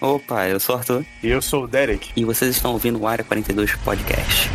Opa, eu sou o Arthur. E eu sou o Derek. E vocês estão ouvindo o Área 42 Podcast.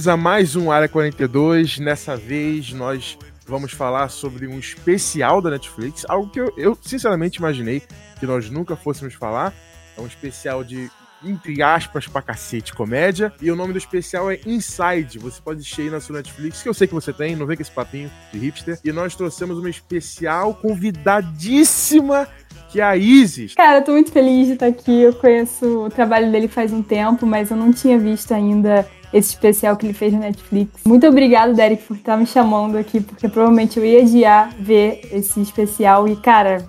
Bem-vindos a mais um Área 42. Nessa vez nós vamos falar sobre um especial da Netflix, algo que eu, eu, sinceramente imaginei que nós nunca fôssemos falar. É um especial de, entre aspas, pra cacete, comédia. E o nome do especial é Inside. Você pode assistir aí na sua Netflix, que eu sei que você tem, não vem com esse papinho de hipster. E nós trouxemos uma especial convidadíssima, que é a Isis. Cara, eu tô muito feliz de estar aqui. Eu conheço o trabalho dele faz um tempo, mas eu não tinha visto ainda esse especial que ele fez na Netflix. Muito obrigado, Derek, por estar me chamando aqui, porque provavelmente eu ia adiar ver esse especial e, cara,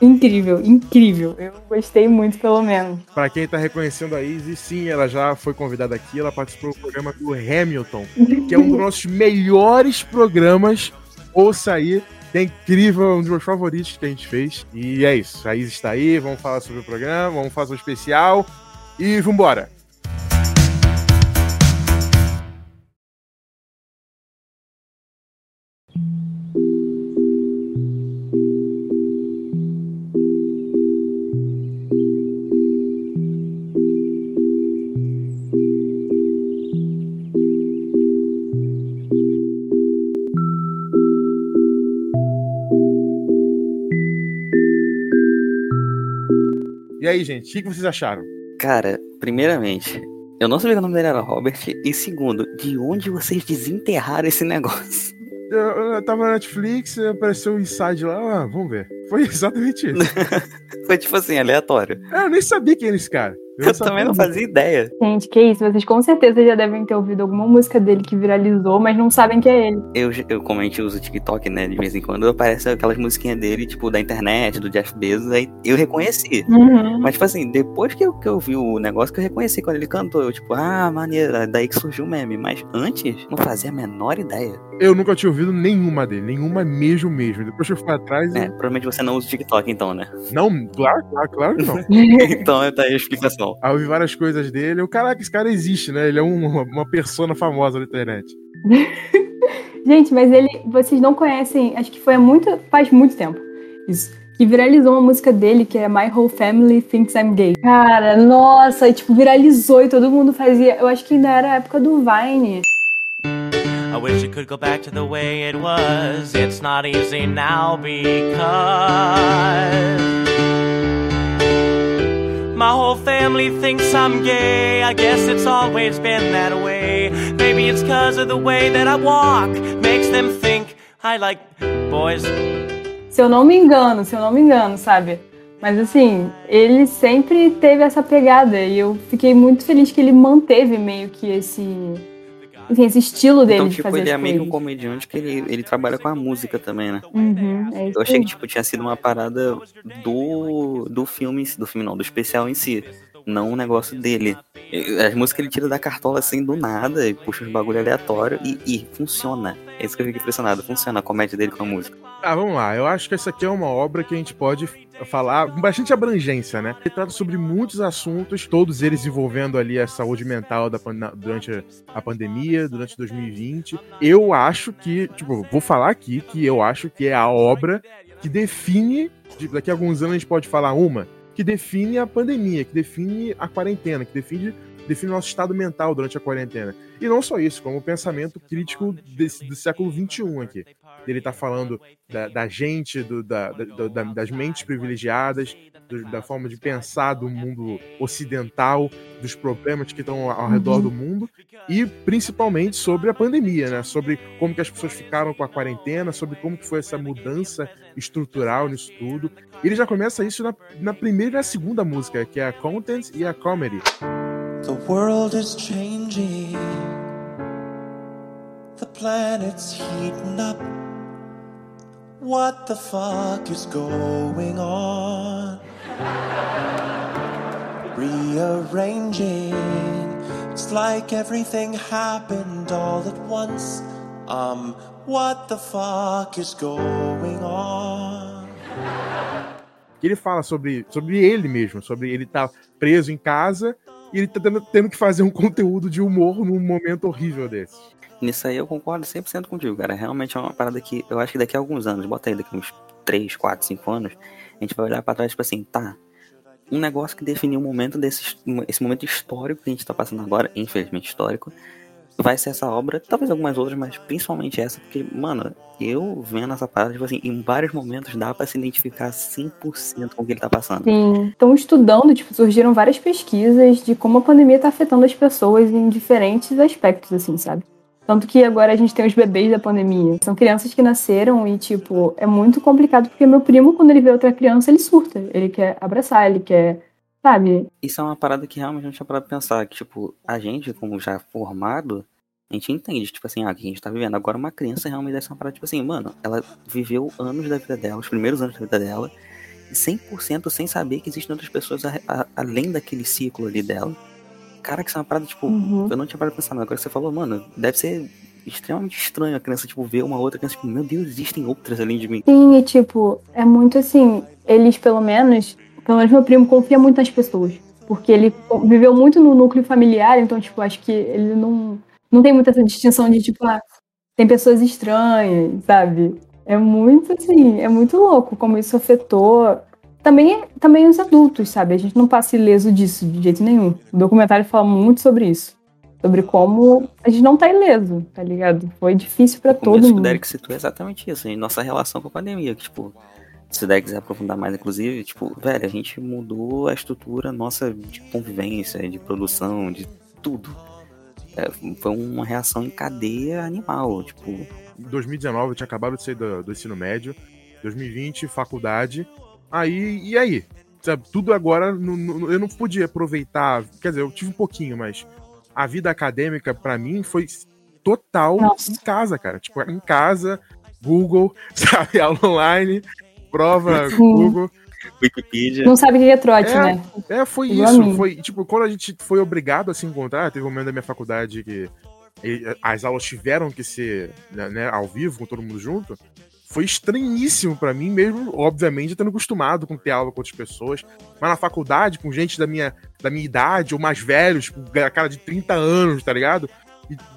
incrível, incrível. Eu gostei muito, pelo menos. Pra quem tá reconhecendo a Isis, sim, ela já foi convidada aqui, ela participou do programa do Hamilton, que é um dos nossos melhores programas. Ouça aí, é incrível, um dos meus favoritos que a gente fez. E é isso, a Isis está aí, vamos falar sobre o programa, vamos fazer um especial e vambora! E aí, gente, o que que vocês acharam? Cara, primeiramente, eu não sabia que o nome dele era Robert. E segundo, de onde vocês desenterraram esse negócio? Eu, eu tava na Netflix, apareceu um inside lá, ah, vamos ver. Foi exatamente isso. Foi tipo assim, aleatório. Ah, eu nem sabia quem era esse cara. Eu, também não fazia ideia. Gente, que isso? Vocês com certeza já devem ter ouvido alguma música dele que viralizou, mas não sabem que é ele. Eu, eu como a gente usa o TikTok, né, de vez em quando, aparece aquelas musiquinhas dele, tipo, da internet, do Jeff Bezos, aí eu reconheci. Uhum. Mas, tipo assim, depois que eu, que eu vi o negócio, que eu reconheci quando ele cantou, eu, tipo, ah, maneira, daí que surgiu o meme. Mas antes, não fazia a menor ideia. Eu nunca tinha ouvido nenhuma dele, nenhuma mesmo mesmo. Depois que eu fui atrás. É, eu- provavelmente você não usa o TikTok, então, né? Não, claro, claro, claro que não. então, tá aí a explicação. Aí eu vi várias coisas dele. Eu, caraca, esse cara existe, né? Ele é um- uma, uma persona famosa na internet. Gente, mas ele, vocês não conhecem, acho que foi há muito, faz muito tempo. Isso. Que viralizou uma música dele, que é My Whole Family Thinks I'm Gay. Cara, nossa, e, tipo, viralizou e todo mundo fazia. Eu acho que ainda era a época do Vine. I wish it could go back to the way it was. It's not easy now because my whole family thinks I'm gay. I guess it's always been that way. Maybe it's cause of the way that I walk makes them think I like boys. Se eu não me engano, se eu não me engano, sabe? Mas assim, ele sempre teve essa pegada e eu fiquei muito feliz que ele manteve meio que esse. Enfim, esse estilo dele Então, de tipo, fazer ele é meio que um comediante que ele, ele trabalha com a música também, né? Uhum, é Eu achei que, tipo, tinha sido uma parada do, do filme, do filme não, do especial em si. Não um negócio dele. As músicas ele tira da cartola assim do nada e puxa uns bagulho aleatório e, e funciona. É isso que eu fiquei impressionado. Funciona a comédia dele com a música. Ah, vamos lá. Eu acho que essa aqui é uma obra que a gente pode falar com bastante abrangência, né? Ele trata sobre muitos assuntos, todos eles envolvendo ali a saúde mental da, durante a pandemia, durante 2020. Eu acho que, tipo, vou falar aqui que eu acho que é a obra que define, daqui a alguns anos a gente pode falar uma, que define a pandemia, que define a quarentena, que define define o nosso estado mental durante a quarentena. E não só isso, como o pensamento crítico desse, do século XXI aqui. Ele tá falando da, da gente, do- da- da- da- das mentes privilegiadas, do- da forma de pensar do mundo ocidental, dos problemas que estão ao redor do mundo, e principalmente sobre a pandemia, né? Sobre como que as pessoas ficaram com a quarentena, sobre como que foi essa mudança estrutural nisso tudo. E ele já começa isso na, na primeira e na segunda música, que é a Content e a Comedy. The world is changing. The planet's heating up. What the fuck is going on? Rearranging. It's like everything happened all at once. Um, what the fuck is going on? Ele fala sobre, sobre ele mesmo, sobre ele estar tá preso em casa e ele tá tendo, tendo que fazer um conteúdo de humor num momento horrível desse. Nisso aí eu concordo 100% contigo, cara. Realmente é uma parada que eu acho que daqui a alguns anos, bota aí daqui uns 3, 4, 5 anos, a gente vai olhar pra trás, tipo assim, tá. Um negócio que definiu o momento desse esse momento histórico que a gente tá passando agora, infelizmente histórico, vai ser essa obra, talvez algumas outras, mas principalmente essa, porque, mano, eu vendo essa parada, tipo assim, em vários momentos dá para se identificar 100% com o que ele tá passando. Sim, estão estudando, tipo, surgiram várias pesquisas de como a pandemia tá afetando as pessoas em diferentes aspectos, assim, sabe? Tanto que agora a gente tem os bebês da pandemia. São crianças que nasceram e, tipo, é muito complicado porque meu primo, quando ele vê outra criança, ele surta. Ele quer abraçar, ele quer. Sabe? Isso é uma parada que realmente não tinha parado pra pensar. Que, tipo, a gente, como já formado, a gente entende, tipo assim, ah, que a gente tá vivendo. Agora, uma criança realmente deve ser uma parada, tipo assim, mano, ela viveu anos da vida dela, os primeiros anos da vida dela, 100% sem saber que existem outras pessoas a, a, além daquele ciclo ali dela cara, que isso é uma parada, tipo, uhum. eu não tinha parado pra pensar, mas agora você falou, mano, deve ser extremamente estranho a criança, tipo, ver uma outra criança, tipo, meu Deus, existem outras além de mim. Sim, e tipo, é muito assim, eles pelo menos, pelo menos meu primo confia muito nas pessoas. Porque ele viveu muito no núcleo familiar, então, tipo, acho que ele não, não tem muita essa distinção de, tipo, ah, tem pessoas estranhas, sabe? É muito assim, é muito louco como isso afetou também, também os adultos, sabe? A gente não passa ileso disso de jeito nenhum. O documentário fala muito sobre isso. Sobre como a gente não tá ileso, tá ligado? Foi difícil para todo mundo. O Derek citou exatamente isso, em nossa relação com a pandemia. Que, tipo, se o Derek quiser aprofundar mais, inclusive, tipo, velho, a gente mudou a estrutura nossa de convivência, de produção, de tudo. É, foi uma reação em cadeia animal, tipo... Em 2019 eu tinha acabado de sair do, do ensino médio, 2020, faculdade, Aí, e aí? Sabe, tudo agora, no, no, eu não podia aproveitar. Quer dizer, eu tive um pouquinho, mas a vida acadêmica, para mim, foi total Nossa. em casa, cara. Tipo, em casa, Google, sabe, aula online, prova, Sim. Google. Wikipedia. Não sabe o que é trote, é, né? É, foi isso. Foi, tipo, quando a gente foi obrigado a se encontrar, teve um momento da minha faculdade que as aulas tiveram que ser né, né ao vivo, com todo mundo junto foi estranhíssimo para mim, mesmo, obviamente, tendo acostumado com ter aula com outras pessoas. Mas na faculdade, com gente da minha, da minha idade, ou mais velhos, com cara de 30 anos, tá ligado?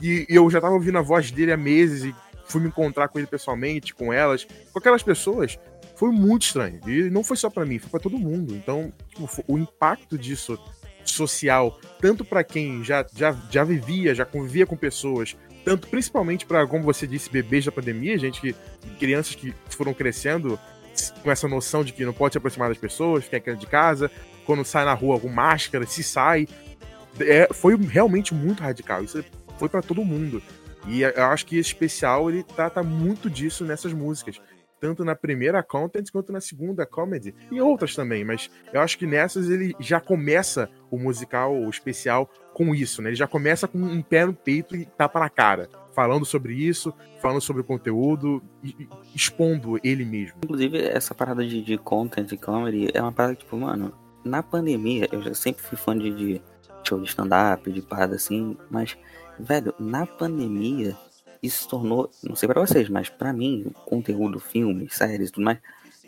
E, e, eu já tava ouvindo a voz dele há meses e fui me encontrar com ele pessoalmente, com elas, com aquelas pessoas. Foi muito estranho. E não foi só para mim, foi para todo mundo. Então, tipo, o impacto disso social, tanto para quem já, já, já vivia, já convivia com pessoas, tanto principalmente para, como você disse, bebês da pandemia, gente que crianças que foram crescendo com essa noção de que não pode se aproximar das pessoas, ficar de casa, quando sai na rua com máscara, se sai. É, foi realmente muito radical. Isso foi para todo mundo. E eu acho que esse especial ele trata muito disso nessas músicas. Tanto na primeira content quanto na segunda comedy. E outras também, mas eu acho que nessas ele já começa o musical, o especial, com isso, né? Ele já começa com um pé no peito e tapa na cara. Falando sobre isso, falando sobre o conteúdo, expondo ele mesmo. Inclusive, essa parada de, de content e comedy é uma parada que, tipo, mano, na pandemia, eu já sempre fui fã de, de show de stand-up, de parada assim, mas, velho, na pandemia, isso se tornou, não sei para vocês, mas para mim, conteúdo, filmes, séries e tudo mais,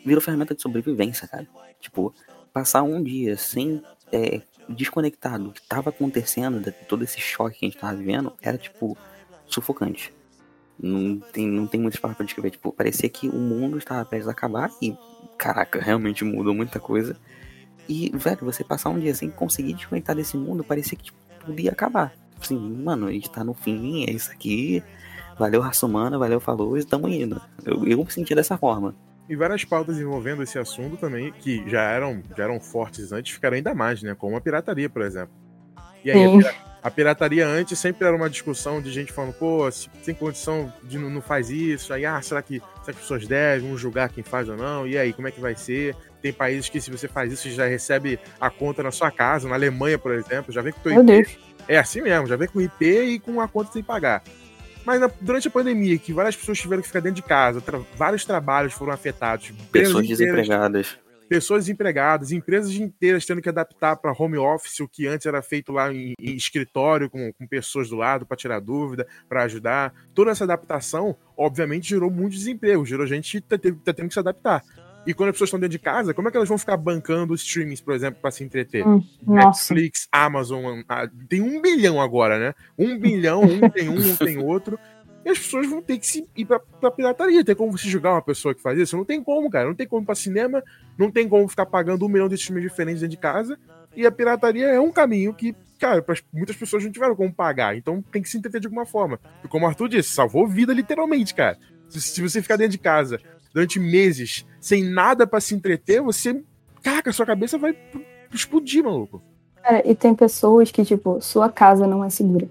virou ferramenta de sobrevivência, cara. Tipo, passar um dia sem é, desconectado do que estava acontecendo, de todo esse choque que a gente tava vivendo, era tipo sufocante. Não tem, não tem muitas palavras pra descrever. Tipo, parecia que o mundo estava prestes a acabar e, caraca, realmente mudou muita coisa. E, velho, você passar um dia sem conseguir desconectar desse mundo, parecia que tipo, tudo acabar. Assim, mano, a gente tá no fim, é isso aqui. Valeu, raça humana, valeu, falou, estamos indo. Eu, eu me senti dessa forma. E várias pautas envolvendo esse assunto também, que já eram, já eram fortes antes, ficaram ainda mais, né? Como a pirataria, por exemplo. E aí, a, a, pirataria antes sempre era uma discussão de gente falando, pô, se tem condição de não, não faz isso, aí, ah, será que, será que as pessoas devem, vão julgar quem faz ou não? E aí, como é que vai ser? Tem países que, se você faz isso, já recebe a conta na sua casa. Na Alemanha, por exemplo, já vem com o teu IP. É assim mesmo, já vem com IP e com a conta sem pagar. Mas na- durante a pandemia, que várias pessoas tiveram que ficar dentro de casa, tra- vários trabalhos foram afetados, Pessoas desempregadas. pessoas desempregadas, empresas inteiras tendo que adaptar para home office, o que antes era feito lá em, em escritório, com, com pessoas do lado para tirar dúvida, para ajudar. Toda essa adaptação, obviamente, gerou muito desemprego, gerou gente que tá, teve- tá tendo que se adaptar. E quando as pessoas estão dentro de casa, como é que elas vão ficar bancando streamings, por exemplo, para se entreter? Hum. Netflix, Amazon, ah, tem um bilhão agora, né? Um bilhão, um tem um, um tem outro. E as pessoas vão ter que se ir pra, pra pirataria. Tem como você julgar uma pessoa que faz isso? Não tem como, cara. Não tem como ir pra cinema, não tem como ficar pagando um milhão de streams diferentes dentro de casa. E a pirataria é um caminho que, cara, muitas pessoas não tiveram como pagar. Então tem que se entreter de alguma forma. E como o Arthur disse, salvou vida literalmente, cara. Se, se você ficar dentro de casa durante meses sem nada pra se entreter, você. Caraca, sua cabeça vai explodir, maluco. Cara, e tem pessoas que, tipo, sua casa não é segura.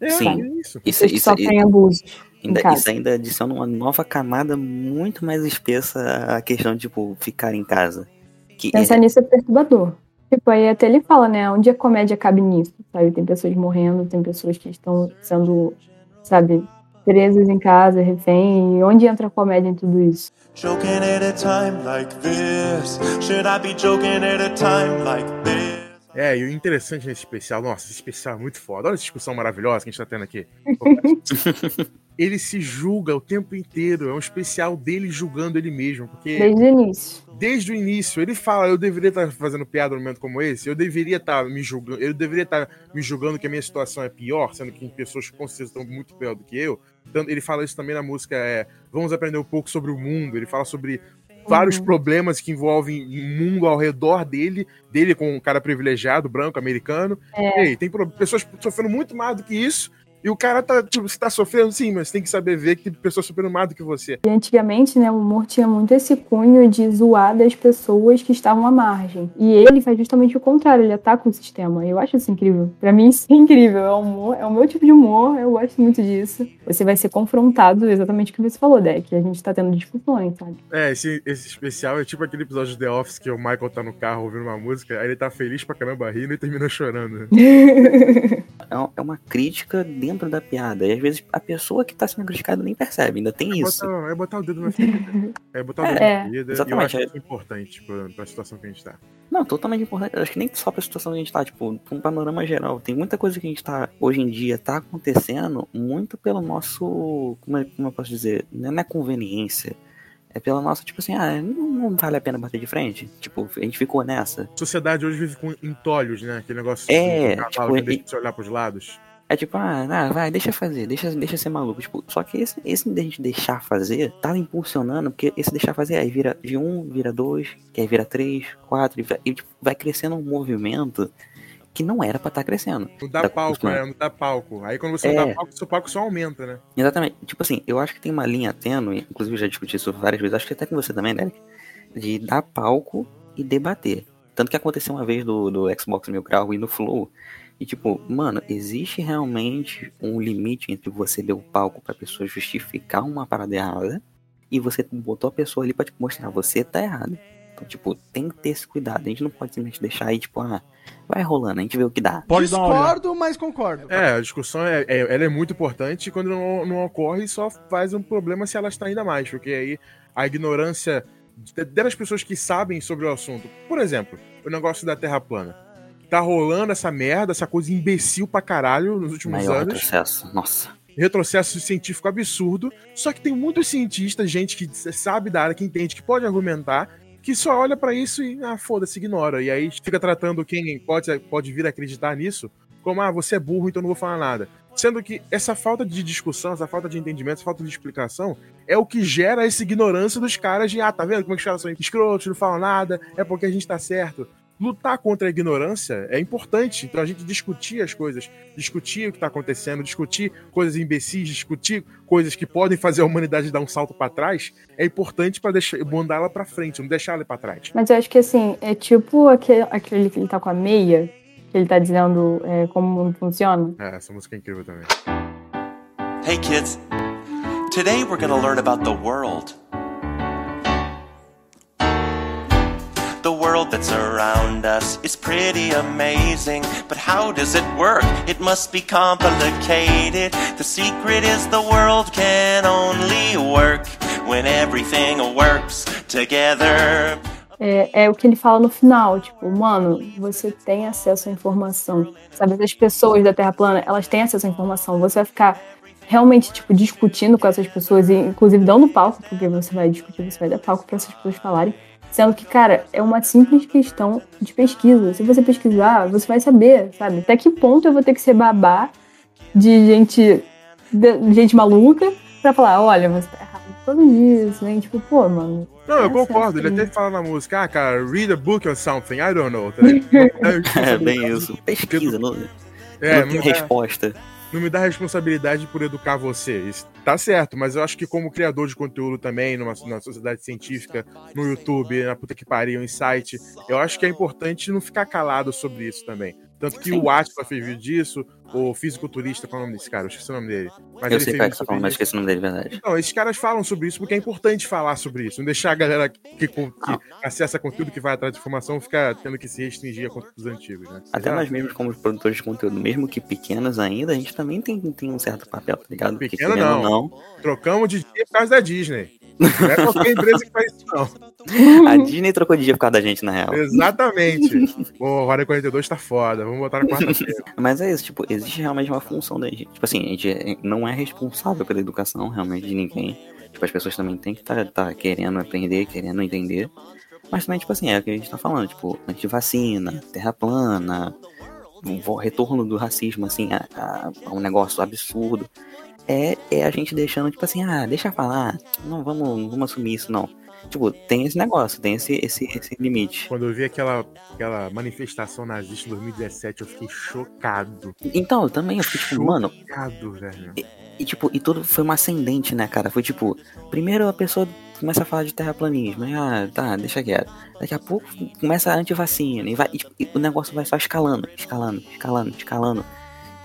É, Sim. é isso. Isso, que isso, sofrem abusos. ainda, isso ainda adiciona uma nova camada muito mais espessa à questão de, tipo, ficar em casa. Que Pensar é- nisso é perturbador. Tipo, aí até ele fala, né? Onde a comédia cabe nisso, sabe? Tem pessoas morrendo, tem pessoas que estão sendo, sabe, presas em casa, refém. E onde entra a comédia em tudo isso? Joking at a time like this. Should I be joking at a time like this? É, e o interessante nesse especial, nossa, esse especial é muito foda. Olha essa discussão maravilhosa que a gente tá tendo aqui. ele se julga o tempo inteiro. É um especial dele julgando ele mesmo. Porque Desde o início. desde o início ele fala: eu deveria estar fazendo piada num momento como esse, eu deveria estar me julgando, eu deveria estar me julgando que a minha situação é pior, sendo que pessoas que com certeza estão muito pior do que eu. Ele fala isso também na música: é, vamos aprender um pouco sobre o mundo. Ele fala sobre vários Uhum. problemas que envolvem o mundo ao redor dele, dele com um cara privilegiado, branco, americano. É. Ei, tem pessoas sofrendo muito mais do que isso. E o cara tá, tipo, você tá sofrendo sim, mas tem que saber ver que tem pessoas sofrendo mais do que você. E antigamente, né, o humor tinha muito esse cunho de zoar das pessoas que estavam à margem. E ele faz justamente o contrário, ele ataca o sistema. E eu acho isso incrível. Pra mim, isso é incrível. É, o humor, é o meu tipo de humor, eu gosto muito disso. Você vai ser confrontado exatamente o que você falou, Deck. A gente tá tendo discussões, sabe? É, esse, esse especial é tipo aquele episódio de The Office que o Michael tá no carro ouvindo uma música, aí ele tá feliz pra caramba rindo e termina chorando. é é uma crítica dentro da piada. E às vezes a pessoa que tá sendo criticada nem percebe, ainda tem É isso. botar, é botar o dedo na ferida. É botar o dedo É. na ferida. E eu Exatamente, acho é. isso importante pra, pra situação que a gente tá. Não, totalmente importante. Eu acho que nem só pra situação que a gente tá, tipo, pra um panorama geral. Tem muita coisa que a gente tá, hoje em dia, tá acontecendo muito pelo nosso. Como, é, como eu posso dizer? Não é conveniência. É pela nossa, tipo assim, ah, não, não vale a pena bater de frente. Tipo, a gente ficou nessa. A sociedade hoje vive com entolhos, né? Aquele negócio É, do cavalo tipo, que e- deixa você olhar pros lados. É tipo, ah, ah, vai, deixa fazer, deixa, deixa ser maluco. Tipo, só que esse, esse de a gente deixar fazer tá impulsionando, porque esse deixar fazer aí vira de um, vira dois, que aí vira três, quatro, e vai, e, tipo, vai crescendo um movimento que não era pra estar crescendo. Não dá Tá palco, né? Não dá palco. Aí quando você É. não dá palco, seu palco só aumenta, né? Exatamente. Tipo assim, eu acho que tem uma linha tênue, inclusive eu já discuti isso várias vezes, acho que até com você também, Derek, de dar palco e debater. Tanto que aconteceu uma vez do, do Xbox Mil Grau e no Flow. E tipo, mano, existe realmente um limite entre você dar o palco pra pessoa justificar uma parada errada e você botou a pessoa ali pra te mostrar, você tá errado. Então, tipo, tem que ter esse cuidado. A gente não pode simplesmente deixar aí, tipo, ah, vai rolando, a gente vê o que dá. Pode. Discordo, mas concordo. É, a discussão é, é- ela é muito importante e quando não, não ocorre, só faz um problema se ela está ainda mais, porque aí a ignorância das pessoas que sabem sobre o assunto. Por exemplo, o negócio da Terra plana. Tá rolando essa merda, essa coisa imbecil pra caralho nos últimos Maior anos. retrocesso. Nossa. retrocesso científico absurdo. Só que tem muitos cientistas, gente que sabe da área, que entende, que pode argumentar, que só olha pra isso e, ah, foda-se, ignora. E aí fica tratando quem pode, pode vir a acreditar nisso como, ah, você é burro, então não vou falar nada. Sendo que essa falta de discussão, essa falta de entendimento, essa falta de explicação é o que gera essa ignorância dos caras de, ah, tá vendo como é que os caras são escrotos, não falam nada, é porque a gente tá certo. Lutar contra a ignorância é importante. Então a gente discutir as coisas, discutir o que está acontecendo, discutir coisas imbecis, discutir coisas que podem fazer a humanidade dar um salto para trás, é importante para deixar mandar ela para frente, não deixar ela para trás. Mas eu acho que assim, é tipo aquele, aquele que ele tá com a meia, que ele tá dizendo é, como o mundo funciona. É, essa música é incrível também. Hey kids, today we're gonna learn about the world. World that's around us is pretty amazing. But how does it work? It must be complicated. The secret is the world can only work when everything works together. É, é o que ele fala no final, tipo, mano, você tem acesso à informação. Sabe, as pessoas da Terra plana, elas têm acesso à informação. Você vai ficar realmente, tipo, discutindo com essas pessoas, e inclusive dando palco, porque você vai discutir, você vai dar palco para essas pessoas falarem. Sendo que, cara, é uma simples questão de pesquisa. Se você pesquisar, você vai saber, sabe? Até que ponto eu vou ter que ser babá de gente, de gente maluca pra falar, olha, você tá errado por causa disso, né? Tipo, pô, mano. Não, eu é concordo. Ele certo. até fala na música, ah, cara, read a book or something, I don't know. tá? É bem isso. Pesquisa, não, É, não tem é- resposta. Não me dá responsabilidade por educar você. Isso tá certo, mas eu acho que como criador de conteúdo também, numa, numa sociedade científica, no YouTube, na puta que pariu, em site, eu acho que é importante não ficar calado sobre isso também. Tanto que Sim. o Atila fez vídeo disso, o fisiculturista, qual é o nome desse cara? Eu esqueci o nome dele. Mas Eu sei qual é que você tá falando, mas esqueci o nome dele, verdade. Então, esses caras falam sobre isso porque é importante falar sobre isso. Não deixar a galera que, que acessa conteúdo, que vai atrás de informação, ficar tendo que se restringir a conteúdos antigos, né? Até nós mesmos, como produtores de conteúdo, mesmo que pequenos ainda, a gente também tem, tem um certo papel, tá ligado? Pequeno não. não, Trocamos de dia por causa da Disney. Não é qualquer empresa que faz isso, não. a Disney trocou de dia por causa da gente, na real. Exatamente. Pô, Hora 42 tá foda. Vamos botar na quarta-feira. Mas é isso, tipo, existe realmente uma função da gente. Tipo assim, a gente é- não é responsável pela educação realmente de ninguém. Tipo, as pessoas também têm que estar tá, querendo aprender, querendo entender. Mas também, tipo assim, é o que a gente tá falando, tipo, antivacina, terra plana, um retorno do racismo, assim, a, a- a um negócio absurdo. É, é a gente deixando, tipo assim, ah, deixa falar, não vamos, não vamos assumir isso, não. Tipo, tem esse negócio, tem esse, esse, esse limite. Quando eu vi aquela, aquela manifestação nazista em 2017, eu fiquei chocado. Então, eu também, eu fiquei tipo, mano, Chocado, velho. E tipo, e tudo foi uma ascendente, né, cara? Foi tipo, primeiro a pessoa começa a falar de terraplanismo, e, ah, tá, deixa quieto. Daqui a pouco começa a antivacina, e, vai, e, tipo, e o negócio vai só escalando, escalando, escalando, escalando.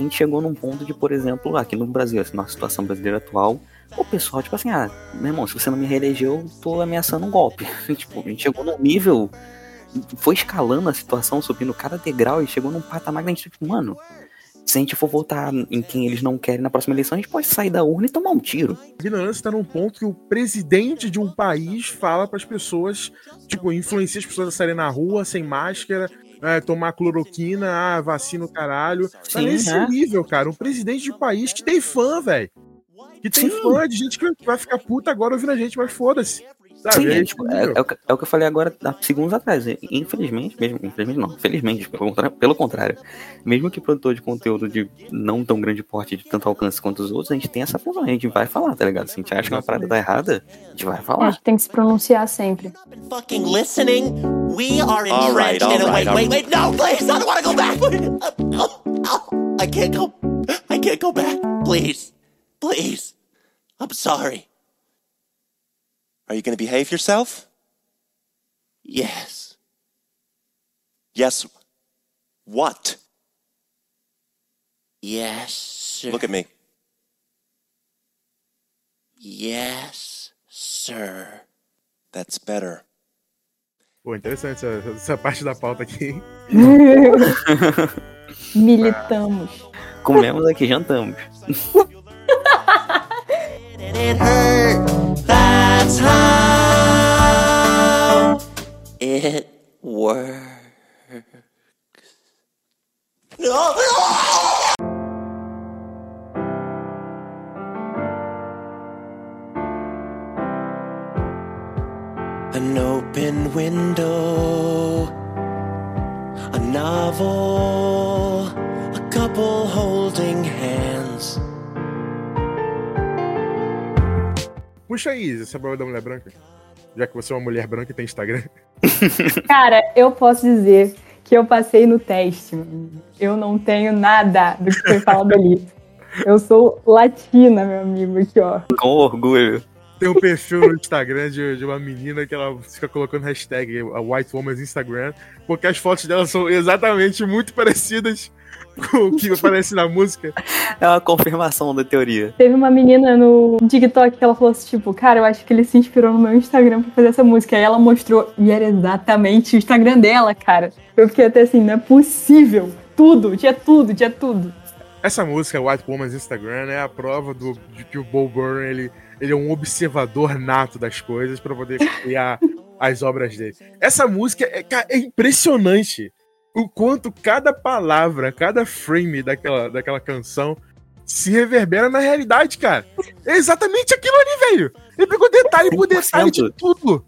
A gente chegou num ponto de, por exemplo, aqui no Brasil, nossa situação brasileira atual, o pessoal, tipo assim, ah, meu irmão, se você não me reelegeu, eu tô ameaçando um golpe. tipo, a gente chegou num nível. Foi escalando a situação, subindo cada degrau e chegou num patamar que a gente, tipo, mano, se a gente for votar em quem eles não querem na próxima eleição, a gente pode sair da urna e tomar um tiro. A ignorância tá num ponto que o presidente de um país fala pras pessoas, tipo, influencia as pessoas a saírem na rua sem máscara, é, tomar cloroquina, ah, vacina o caralho. Tá Sim, nesse é. nível, cara. Um presidente de país que tem fã, velho. Que tem Sim. fã de gente que vai ficar puta agora ouvindo a gente, mas foda-se. Sabe? Sim, É é, tipo, é, é o que, é o que eu falei agora há segundos atrás. Infelizmente, mesmo, infelizmente não, felizmente, pelo contrário, pelo contrário, mesmo que produtor de conteúdo de não tão grande porte, de tanto alcance quanto os outros, a gente tem essa função, a gente vai falar, tá ligado? Se a gente acha que uma parada tá errada, a gente vai A falar. gente tem que se pronunciar sempre. fucking listening. We are All right, entrenched all in a right, wait, all wait, wait. No, please, I don't want to go back. I can't go. I can't go back. Please, please. I'm sorry. Are you going to behave yourself? Yes. Yes. What? Yes, sir. Look at me. Yes, sir. That's better. Pô, interessante essa, essa parte da pauta aqui. Militamos. Comemos aqui, jantamos. That's how it works. An open window, a novel, a couple holding hands. Puxa aí, essa prova da mulher branca. Já que você é uma mulher branca e tem Instagram. Cara, eu posso dizer que eu passei no teste. Eu não tenho nada do que foi falado ali. Eu sou latina, meu amigo, aqui, ó. Com orgulho. Tem um perfil no Instagram de, de uma menina que ela fica colocando hashtag a White Woman's Instagram, porque as fotos dela são exatamente muito parecidas o que aparece na música. É uma confirmação da teoria. Teve uma menina no TikTok que ela falou assim, tipo, cara, eu acho que ele se inspirou no meu Instagram pra fazer essa música. Aí ela mostrou, e era exatamente o Instagram dela, cara. Eu fiquei até assim, não é possível. Tudo, tinha tudo, tinha tudo. Essa música, White Woman's Instagram, é a prova do, de que o Bo Burnham, ele, ele é um observador nato das coisas para poder criar as obras dele. Essa música é, é impressionante o quanto cada palavra, cada frame daquela, daquela canção se reverbera na realidade, cara. É exatamente aquilo ali, velho. Ele pegou detalhe por detalhe de tudo.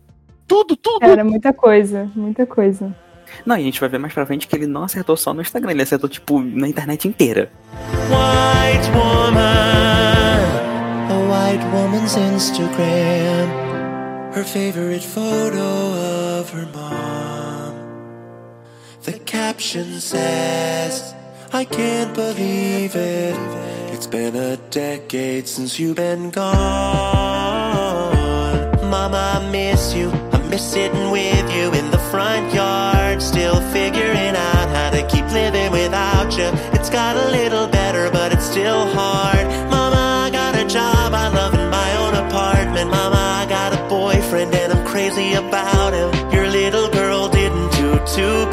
Tudo, tudo. Cara, muita coisa, muita coisa. Não, e a gente vai ver mais pra frente que ele não acertou só no Instagram, ele acertou, tipo, na internet inteira. White woman, a white woman's Instagram, her favorite photo of her mom. The caption says, I can't believe it. It's been a decade since you've been gone. Mama, I miss you. I miss sitting with you in the front yard. Still figuring out how to keep living without you. It's got a little better, but it's still hard. Mama, I got a job. I love in my own apartment. Mama, I got a boyfriend and I'm crazy about him. Your little girl didn't do too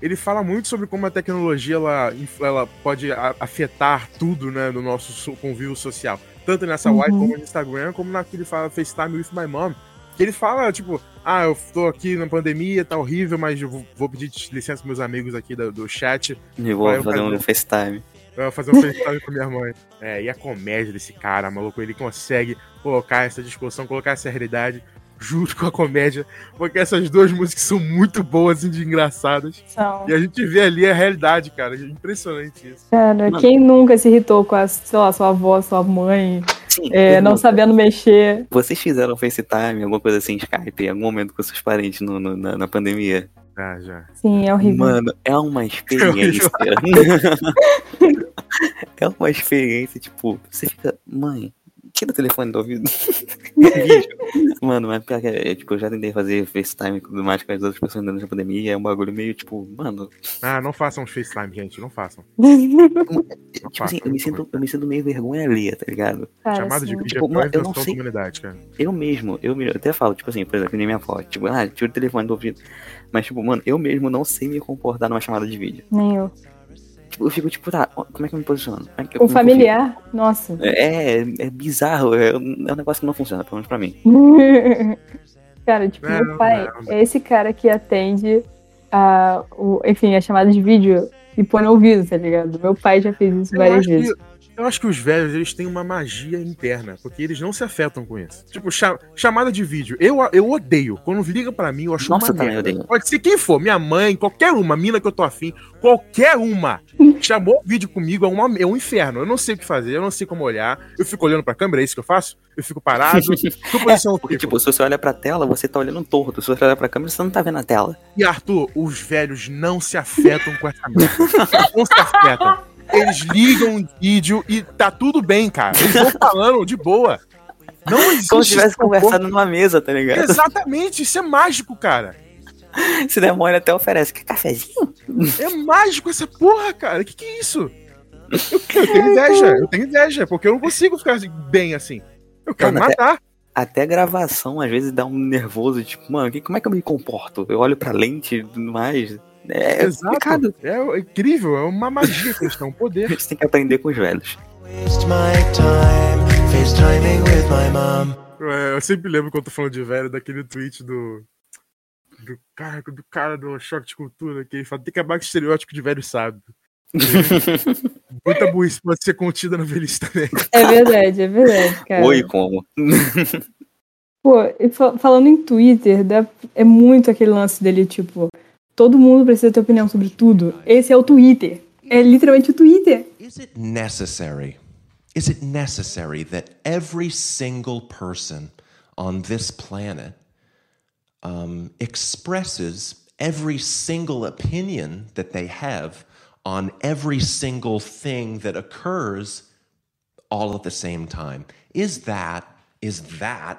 Ele fala muito sobre como a tecnologia ela, ela pode afetar tudo, né, no nosso so- convívio social. Tanto nessa Uhum. White Woman no Instagram, como na que ele fala FaceTime with my mom. Que ele fala, tipo, ah, eu tô aqui na pandemia, tá horrível, mas eu vou, pedir licença pros meus amigos aqui do, do chat E vou fazer vai. um FaceTime. eu fazer um FaceTime com minha mãe. É, e a comédia desse cara, maluco, ele consegue colocar essa discussão, colocar essa realidade junto com a comédia, porque essas duas músicas são muito boas e engraçadas. São. E a gente vê ali a realidade, cara. É impressionante isso. Cara, Mano. quem nunca se irritou com a, sei lá, sua avó, sua mãe, Sim, é, não sabendo mexer? Vocês fizeram FaceTime, alguma coisa assim, Skype, em algum momento com seus parentes no- no- na, na pandemia? Ah, já. Sim, é horrível. Mano, é uma experiência. é uma experiência, tipo, você fica, mãe, tira o telefone do ouvido. Mano, mas pior que é, tipo, eu já tentei fazer FaceTime e tudo mais com as outras pessoas durante a pandemia, e é um bagulho meio, tipo, mano, Ah, não façam FaceTime, gente. Não façam. Não tipo assim, façam, eu me sinto, eu me sinto meio vergonha alheia, tá ligado? Cara, Chamada de sim. vídeo Tipo, é mano, eu não sei- humanidade, cara. Eu mesmo, eu, eu até falo, tipo assim, por exemplo, nem minha avó, tipo, ah, tira o telefone do ouvido. Mas, tipo, mano, eu mesmo não sei me comportar numa chamada de vídeo. Nem eu. Tipo, eu fico, tipo, tá, como é que eu me posiciono? Como é eu- é eu familiar, nossa. fico? É, é bizarro, é, é um negócio que não funciona, pelo menos pra mim. cara, tipo, Não, meu pai não, não. é esse cara que atende a, o, enfim, a chamada de vídeo e põe no ouvido, tá ligado? Meu pai já fez isso Eu várias vezes. que, eu acho que os velhos, eles têm uma magia interna, porque eles não se afetam com isso. Tipo, cha- chamada de vídeo. Eu, eu odeio. Quando liga pra mim, eu acho Nossa, uma merda. odeio. Pode ser quem for, minha mãe, qualquer uma, mina que eu tô afim, qualquer uma. Chamou o vídeo comigo, é, uma, é um inferno. Eu não sei o que fazer, eu não sei como olhar. Eu fico olhando pra câmera, é isso que eu faço? Eu fico parado. que posição eu Porque, fico? tipo, se você olha pra tela, você tá olhando torto. Se você olha pra câmera, você não tá vendo a tela. E Arthur, os velhos não se afetam com essa merda. não se afetam. Eles ligam o vídeo e tá tudo bem, cara. Eles vão falando de boa. Não existe. Como se tivesse esse conversado numa mesa, tá ligado? Exatamente, isso é mágico, cara. Se der mole, até oferece. Quer cafezinho? É mágico essa porra, cara. Que que é isso? Eu, eu tenho inveja, eu tenho inveja, porque eu não consigo ficar assim, bem assim. Eu quero me Mano, até- matar. Até gravação, às vezes, dá um nervoso, tipo, mano, que- como é que eu me comporto? Eu olho pra lente e tudo mais. É, é complicado. É, incrível, é uma magia que eles têm, um A poder. gente tem que aprender com os velhos. Waste my time FaceTiming with my mom. É, eu sempre lembro quando eu tô falando de velho, daquele tweet do. Do cara, do cara do choque de cultura, que ele fala, tem que acabar com o estereótipo de velho sábio. Muita burrice pode ser contida na velhice também. É verdade, é verdade, cara. Oi, como? Pô, e fa- falando em Twitter, dá- é muito aquele lance dele, tipo, todo mundo precisa ter opinião sobre tudo. Esse é o Twitter. É literalmente o Twitter. Is it necessary? Is it necessary that every single person on this planet um, expresses every single opinion that they have on every single thing that occurs all at the same time? Is that is that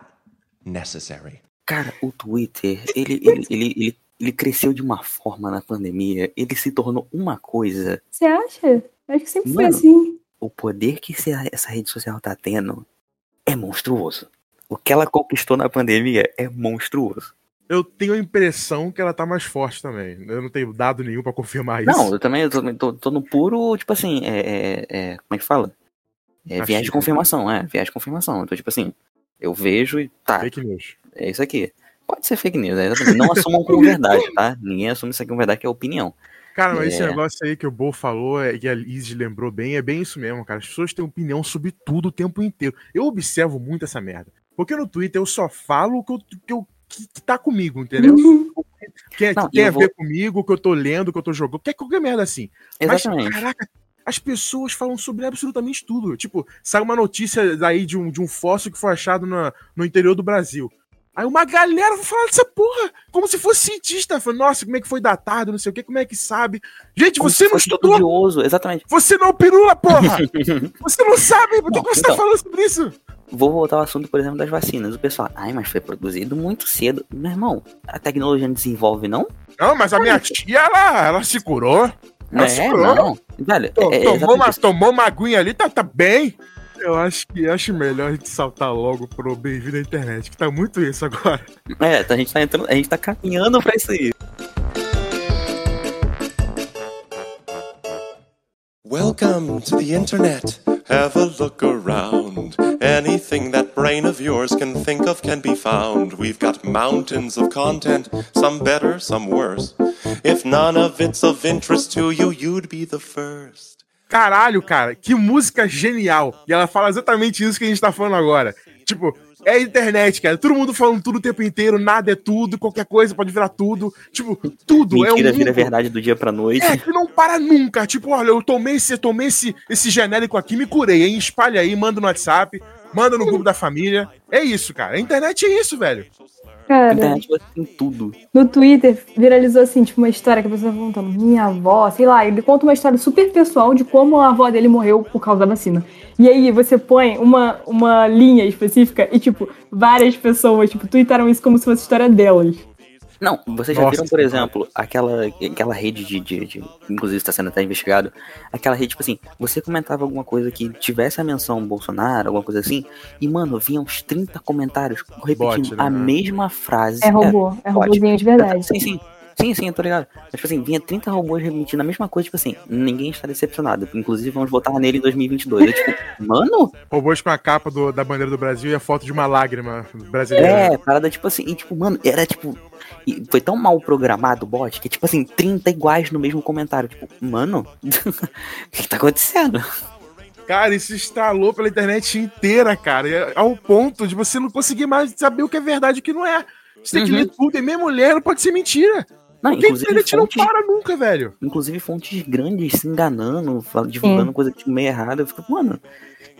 necessary? Cara, o Twitter, ele, ele, ele, ele ele cresceu de uma forma na pandemia, ele se tornou uma coisa. Você acha? Acho que sempre foi Mano. assim. O poder que essa rede social tá tendo é monstruoso. O que ela conquistou na pandemia é monstruoso. Eu tenho a impressão que ela tá mais forte também. Eu não tenho dado nenhum pra confirmar isso. Não, eu também eu tô, tô- tô no puro, tipo assim, é, é- é- como é que fala? É viés de confirmação, é, viés de confirmação. Então, tipo assim, eu vejo e tá, Fake news. é isso aqui. Pode ser fake news, é exatamente. Não assumam como verdade, tá? Ninguém assume isso aqui como verdade, que é opinião. Cara, mas esse É. negócio aí que o Bo falou é, e a Liz lembrou bem, é bem isso mesmo, cara. As pessoas têm opinião sobre tudo o tempo inteiro. Eu observo muito essa merda. Porque no Twitter eu só falo o que, eu, que, eu- que- que tá comigo, entendeu? Uhum. Que, é- Não, que tem a vou- ver comigo, o que eu tô lendo, o que eu tô jogando, qualquer, qualquer merda assim. Exatamente. Mas, caraca, as pessoas falam sobre absolutamente tudo. Tipo, sai uma notícia daí de um, de um fóssil que foi achado na- no interior do Brasil. Aí uma galera vai falar dessa porra, como se fosse cientista. Falando, nossa, como é que foi datado, não sei o que, como é que sabe. Gente, Como você se não estudou, estudioso, exatamente. você não é o pirula, porra! você não sabe, por que você então. tá falando sobre isso? Vou voltar ao assunto, por exemplo, das vacinas. O pessoal, ai, mas foi produzido muito cedo. Meu irmão, a tecnologia não desenvolve, não? Não, mas a minha tia, ela, ela se curou. Ela se É, curou. não. Velho, é, tomou, uma, isso. tomou uma aguinha ali, tá, tá bem. Eu acho que acho melhor a gente saltar logo pro bem-vindo à internet, que tá muito isso agora. É, a gente tá entrando, a gente tá caminhando pra isso aí. Welcome to the internet. Have a look around. Anything that brain of yours can think of can be found. We've got mountains of content, some better, some worse. If none of it's of interest to you, you'd be the first. Caralho, cara, que música genial. E ela fala exatamente isso que a gente tá falando agora. Tipo, é a internet, cara. Todo mundo falando tudo o tempo inteiro, nada é tudo, qualquer coisa pode virar tudo. Tipo, tudo é um Mentira vira verdade do dia pra noite. É, que não para nunca. Tipo, olha, eu tomei esse, eu tomei esse, esse genérico aqui, me curei, hein? Espalha aí, manda no WhatsApp, manda no grupo da família. É isso, cara. A internet é isso, velho. Cara, internet você tem tudo. no Twitter viralizou assim, tipo, uma história que a pessoa contando. Minha avó, sei lá, ele conta uma história super pessoal de como a avó dele morreu por causa da vacina. E aí você põe uma, uma linha específica e, tipo, várias pessoas, tipo, tweetaram isso como se fosse a história delas. Não, vocês já Nossa, viram, por exemplo, aquela, aquela rede de, de, de- Inclusive está sendo até investigado. Aquela rede, tipo assim, você comentava alguma coisa que tivesse a menção Bolsonaro, alguma coisa assim, e, mano, vinha uns 30 comentários repetindo Bot, né? a mesma frase. É robô, é, bot. robôzinho de verdade. Sim, sim. Sim, sim, eu tô ligado. Mas, tipo assim, vinha 30 robôs repetindo a mesma coisa, tipo assim, ninguém está decepcionado. Inclusive, vamos votar nele em 2022. Eu, tipo, mano, Robôs com a capa do- da bandeira do Brasil e a foto de uma lágrima brasileira. É, parada tipo assim, e tipo, mano, era tipo. E foi tão mal programado o bot que, tipo assim, 30 iguais no mesmo comentário. Tipo, mano, o que tá acontecendo? Cara, isso estralou pela internet inteira, cara. É Ao ponto de você não conseguir mais saber o que é verdade e o que não é. Você tem que Uhum. ler tudo. E mesmo ler não pode ser mentira. Não, Porque a inclusive internet não fontes, para nunca, velho. inclusive fontes grandes se enganando, divulgando coisa tipo, meio errada. Eu fico, mano,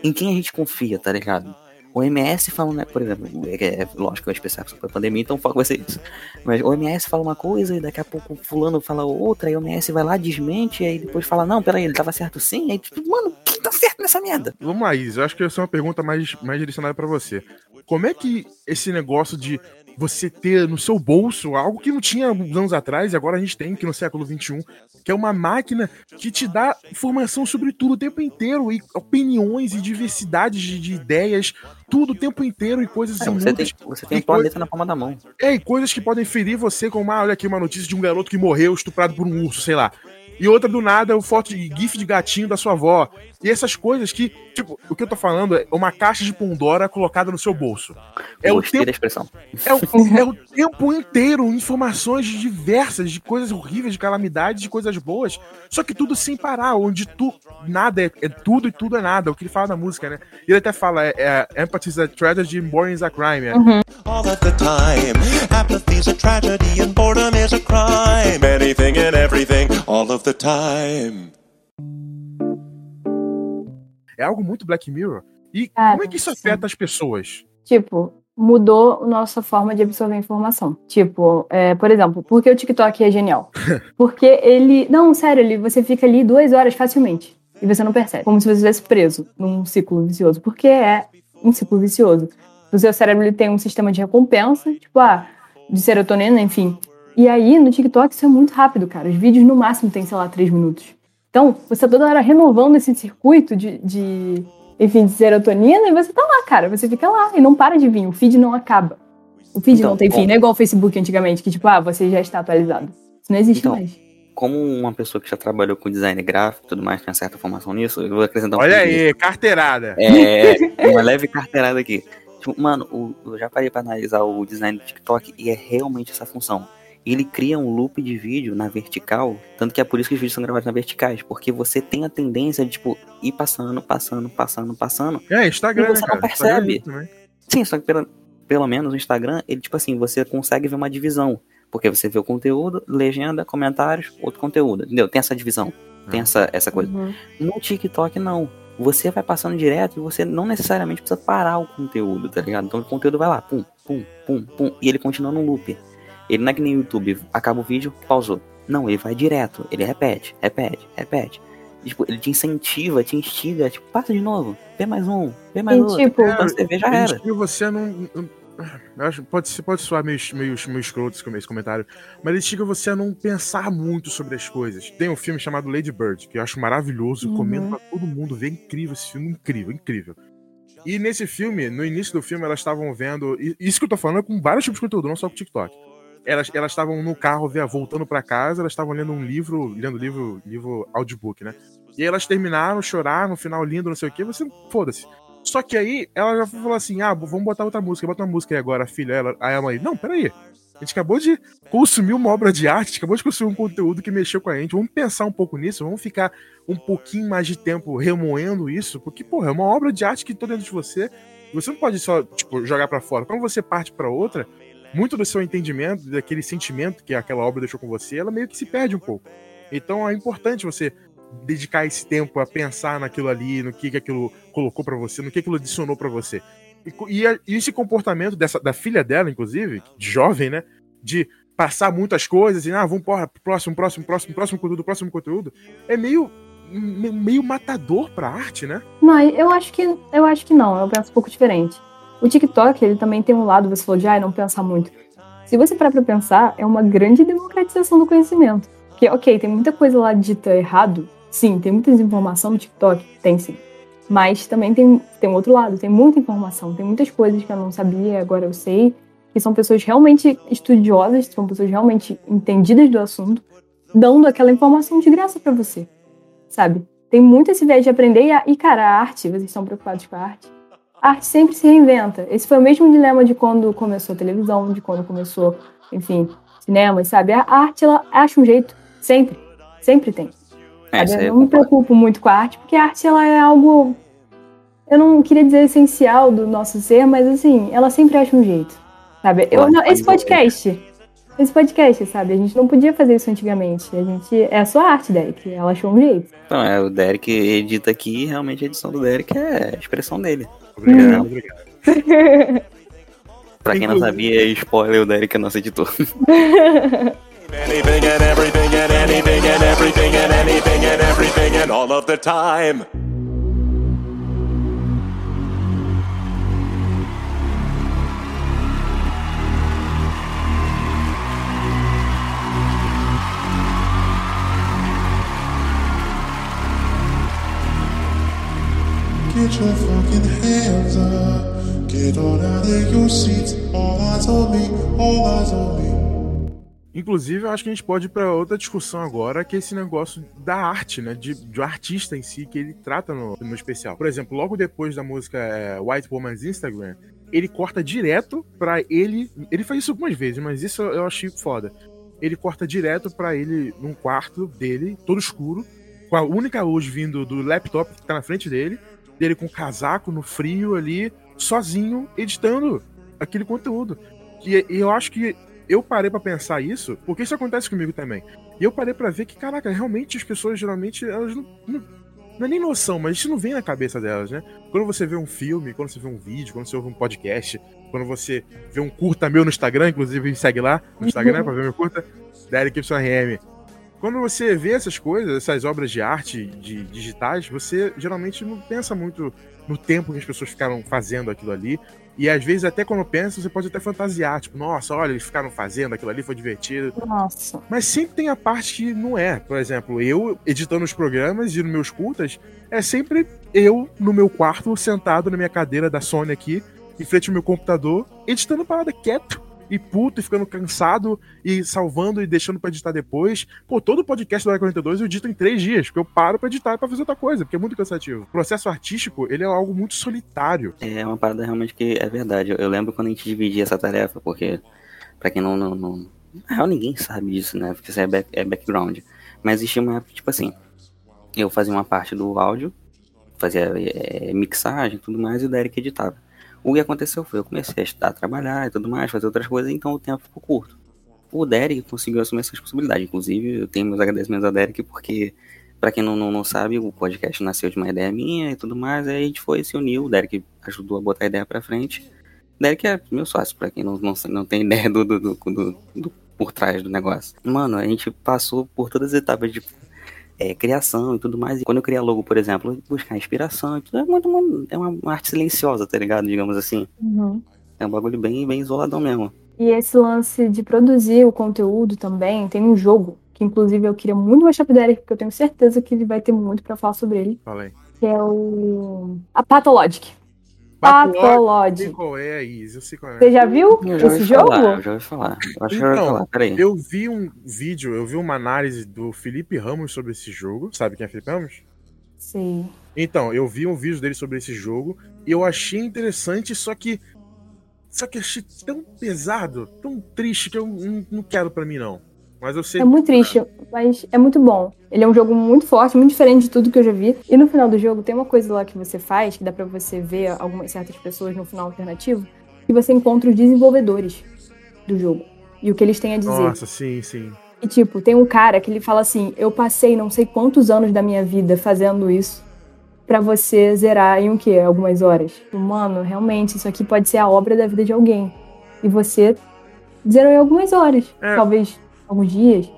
em quem a gente confia, tá ligado? O MS fala, né, por exemplo, é, é, lógico que um especial sobre a pandemia, então o foco vai ser isso. Mas o MS fala uma coisa e daqui a pouco fulano fala outra, e o MS vai lá, desmente, e aí depois fala, não, peraí, ele tava certo sim, aí tipo, mano, quem tá certo nessa merda? Vamos lá, Isis. Eu acho que essa é uma pergunta mais, mais direcionada pra você. Como é que esse negócio de você ter no seu bolso algo que não tinha uns anos atrás e agora a gente tem, que no século XXI, que é uma máquina que te dá informação sobre tudo o tempo inteiro, e opiniões e diversidades de, de ideias, tudo o tempo inteiro e coisas É, você tem, você tem um planeta na palma da mão. É, e coisas que podem ferir você, como, ah, olha aqui uma notícia de um garoto que morreu estuprado por um urso, sei lá. E outra do nada, o foto de gif de gatinho da sua avó. E essas coisas que, tipo, o que eu tô falando é uma caixa de Pandora colocada no seu bolso. É o, Gostei da tempo, expressão. é, o, é o tempo inteiro informações diversas, de coisas horríveis, de calamidades, de coisas boas. Só que tudo sem parar, onde tu, nada é, é tudo e tudo é nada. O que ele fala na música, né? Ele até fala, é, é empathy is a tragedy, boring is a crime. É. All of the time. Apathy's a tragedy and boredom is a crime. Anything and everything, all of the time. É algo muito Black Mirror. E Cara, como é que isso sim. afeta as pessoas? Tipo, mudou nossa forma de absorver informação. Tipo, é, por exemplo, por que o TikTok é genial? Porque ele. Não, sério, ele, você fica ali duas horas facilmente. E você não percebe. Como se você estivesse preso num ciclo vicioso. Porque é um ciclo vicioso. O seu cérebro ele tem um sistema de recompensa, tipo, ah, de serotonina, enfim. E aí, no TikTok, isso é muito rápido, cara. Os vídeos no máximo tem, sei lá, três minutos. Então, você tá toda hora renovando esse circuito de, de, enfim, de serotonina e você tá lá, cara. Você fica lá e não para de vir. O feed não acaba. O feed Então, não tem fim. Não é igual o Facebook antigamente, que tipo, ah, você já está atualizado. Isso não existe Então, mais. Como uma pessoa que já trabalhou com design gráfico e tudo mais, tem uma certa formação nisso, eu vou acrescentar um Olha aí, carteirada. É, uma leve carteirada aqui. Tipo, mano, o- eu já parei pra analisar o design do TikTok e é realmente essa função. Ele cria um loop de vídeo na vertical, tanto que é por isso que os vídeos são gravados na verticais, porque você tem a tendência de, tipo, ir passando, passando, passando, passando. É, Instagram, E né, você não cara? percebe. Instagram é também. Sim, só que pelo, pelo menos no Instagram, ele, tipo assim, você consegue ver uma divisão. Porque você vê o conteúdo, legenda, comentários, outro conteúdo, entendeu? Tem essa divisão, tem essa, essa coisa. Uhum. No TikTok, não. Você vai passando direto e você não necessariamente precisa parar o conteúdo, tá ligado? Então o conteúdo vai lá, pum, pum, pum, pum, e ele continua no loop. Ele não é que nem o YouTube, acaba o vídeo, pausou. Não, ele vai direto, ele repete, repete, repete. E, tipo, ele te incentiva, te instiga, tipo, passa de novo, vê mais um, vê mais E, outro. tipo, Quando você vê, já era. instiga você não. eu acho- pode, pode soar meio, meio, meio escroto esse comentário, mas ele instiga você a não pensar muito sobre as coisas. Tem um filme chamado Lady Bird, que eu acho maravilhoso, Uhum. recomendo pra todo mundo ver. Incrível esse filme, incrível, incrível. E nesse filme, no início do filme, elas estavam vendo. e Isso que eu tô falando é com vários tipos de conteúdo, não só com TikTok. Elas elas estavam no carro voltando pra casa, elas estavam lendo um livro, lendo livro, livro audiobook, né? E aí elas terminaram, choraram, final lindo, não sei o que, você foda-se. Só que aí ela já falou assim: ah, vamos botar outra música, bota uma música aí agora, filha. Ela, aí não, peraí. A gente acabou de consumir uma obra de arte, acabou de consumir um conteúdo que mexeu com a gente. Vamos pensar um pouco nisso, vamos ficar um pouquinho mais de tempo remoendo isso, porque, porra, é uma obra de arte que tá dentro de você. Você não pode só, tipo, jogar pra fora. Quando você parte pra outra, muito do seu entendimento, daquele sentimento que aquela obra deixou com você, ela meio que se perde um pouco. Então é importante você dedicar esse tempo a pensar naquilo ali, no que, que aquilo colocou pra você, no que aquilo adicionou pra você. E, e, esse comportamento dessa, da filha dela, inclusive, de jovem, né? De passar muitas coisas e, ah, vamos porra, próximo, próximo, próximo, próximo conteúdo, próximo conteúdo, é meio, me- meio matador pra arte, né? Mas eu acho que eu acho que não, eu penso um pouco diferente. O TikTok, ele também tem um lado, você falou de ah, não pensar muito. Se você parar pra pensar, é uma grande democratização do conhecimento. Porque, ok, tem muita coisa lá dita errado. Sim, tem muita desinformação no TikTok, tem sim. Mas também tem, tem um outro lado, tem muita informação, tem muitas coisas que eu não sabia, agora eu sei, que são pessoas realmente estudiosas, são pessoas realmente entendidas do assunto, dando aquela informação de graça pra você, sabe? Tem muito esse viés de aprender e, a- e, cara, a arte, vocês estão preocupados com a arte? A arte sempre se reinventa. Esse foi o mesmo dilema de quando começou a televisão, de quando começou, enfim, cinema, sabe? A arte, ela acha um jeito, sempre, sempre tem. É, Eu não me preocupo muito com a arte, porque a arte ela é algo. Eu não queria dizer essencial do nosso ser, mas assim, ela sempre acha um jeito. Sabe? Eu, não- esse podcast. Esse podcast, sabe? A gente não podia fazer isso antigamente. A gente. É a sua arte, Derek. Ela achou um jeito. Então, é, o Derek edita aqui realmente a edição do Derek é a expressão dele. Obrigado, Uhum. obrigado. Pra quem não sabia, spoiler, o Derek é nosso editor. Anything and everything and anything and everything and anything and everything and all of the time. Get your fucking hands up. Get on out of your seats. All eyes on me. All eyes on me. Inclusive, eu acho que a gente pode ir pra outra discussão agora, que é esse negócio da arte, né? De, de artista em si, que ele trata no, no especial. Por exemplo, logo depois da música é, White Woman's Instagram, ele corta direto pra ele. Ele faz isso algumas vezes, mas isso eu achei foda. Ele corta direto pra ele num quarto dele, todo escuro, com a única luz vindo do laptop que tá na frente dele, dele com casaco no frio ali, sozinho, editando aquele conteúdo. E, e eu acho que eu parei pra pensar isso, porque isso acontece comigo também. E eu parei pra ver que, caraca, realmente as pessoas geralmente, elas não, não, não é nem noção, mas isso não vem na cabeça delas, né? Quando você vê um filme, quando você vê um vídeo, quando você ouve um podcast, quando você vê um curta meu no Instagram, inclusive me segue lá no Instagram pra ver meu curta, Derek YRM. Quando você vê essas coisas, essas obras de arte de digitais, você geralmente não pensa muito no tempo que as pessoas ficaram fazendo aquilo ali. E às vezes, até quando pensa, você pode até fantasiar, tipo, nossa, olha, eles ficaram fazendo, aquilo ali foi divertido. Nossa. Mas sempre tem a parte que não é. Por exemplo, eu editando os programas e nos meus cultas, é sempre eu no meu quarto, sentado na minha cadeira da Sony aqui, em frente ao meu computador, editando parada quieto e puto e ficando cansado e salvando e deixando pra editar depois. Pô, todo podcast do Área 42 eu edito em três dias, porque eu paro pra editar e pra fazer outra coisa, porque é muito cansativo. O processo artístico, ele é algo muito solitário. É uma parada realmente que é verdade. Eu, lembro quando a gente dividia essa tarefa, porque, pra quem não. não, não na real, ninguém sabe disso, né? Porque isso é, back, é background. Mas existia uma época, tipo assim. Eu fazia uma parte do áudio, fazia é, mixagem e tudo mais, e o Derek editava. O que aconteceu foi, eu comecei a estudar, a trabalhar e tudo mais, fazer outras coisas, então o tempo ficou curto. O Derek conseguiu assumir essa responsabilidade. Inclusive, eu tenho meus agradecimentos ao Derek, porque, pra quem não, não, não sabe, o podcast nasceu de uma ideia minha e tudo mais, aí a gente foi se uniu, o Derek ajudou a botar a ideia pra frente. O Derek é meu sócio, pra quem não, não, não tem ideia do, do, do, do por trás do negócio. Mano, a gente passou por todas as etapas de é, criação e tudo mais. E quando eu criei a logo, por exemplo, buscar inspiração e tudo, é, muito, muito- é uma arte silenciosa, tá ligado? Digamos assim. Uhum. É um bagulho bem, bem isoladão mesmo. E esse lance de produzir o conteúdo também, tem um jogo, que inclusive eu queria muito mostrar pro Derek, porque eu tenho certeza que ele vai ter muito pra falar sobre ele, Fala aí. que é o... A Pathologic. Qual é, Is? Eu sei qual é. Você já viu esse jogo? falar, eu já ouvi falar. Eu acho que eu Então, falar, peraí. Eu vi um vídeo, eu vi uma análise do Felipe Ramos sobre esse jogo. Sabe quem é Felipe Ramos? Sim. Então, eu vi um vídeo dele sobre esse jogo e eu achei interessante, só que. Só que achei tão pesado, tão triste que eu não, não quero pra mim, não. Mas eu sei. É muito triste, mas é muito bom. Ele é um jogo muito forte, muito diferente de tudo que eu já vi. E no final do jogo tem uma coisa lá que você faz, que dá pra você ver algumas certas pessoas no final alternativo, que você encontra os desenvolvedores do jogo. E o que eles têm a dizer. Nossa, sim, sim. E tipo, tem um cara que ele fala assim: Eu passei não sei quantos anos da minha vida fazendo isso pra você zerar em o quê? Algumas horas. Tipo, Mano, realmente, isso aqui pode ser a obra da vida de alguém. E você zerou em algumas horas. É. Talvez alguns dias.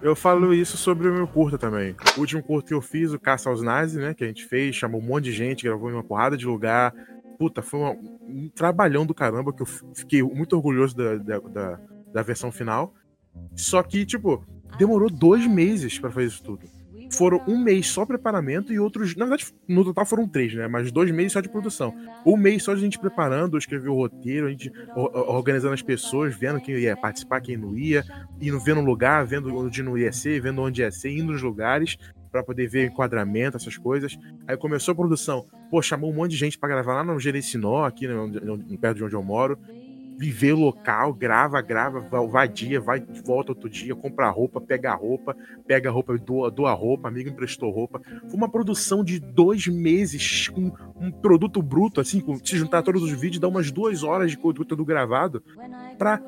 Eu falo isso sobre o meu curta também. O último curto que eu fiz, o Caça aos Nazis, né? Que a gente fez, chamou um monte de gente, gravou em uma porrada de lugar. Puta, foi uma- um trabalhão do caramba que eu fiquei muito orgulhoso da, da, da, da versão final. Só que, tipo, demorou dois meses pra fazer isso tudo. Foram um mês só preparamento e outros. Na verdade, no total foram três, né? Mas dois meses só de produção. Um mês só de gente preparando, eu escrevi o roteiro, a gente organizando as pessoas, vendo quem ia participar, quem não ia indo vendo lugar, vendo onde não ia ser, vendo onde ia ser, indo nos lugares pra poder ver enquadramento, essas coisas. Aí começou a produção. Pô, chamou um monte de gente pra gravar lá no Gerecinó, aqui né, onde- onde- perto de onde eu moro. Viver o local, grava, grava, vai, vai dia, vai, volta outro dia, compra roupa, pega a roupa, pega roupa, doa, doa a roupa, amigo emprestou roupa. Foi uma produção de dois meses com um produto bruto, assim, com, se juntar todos os vídeos, dá umas duas horas de conteúdo gravado pra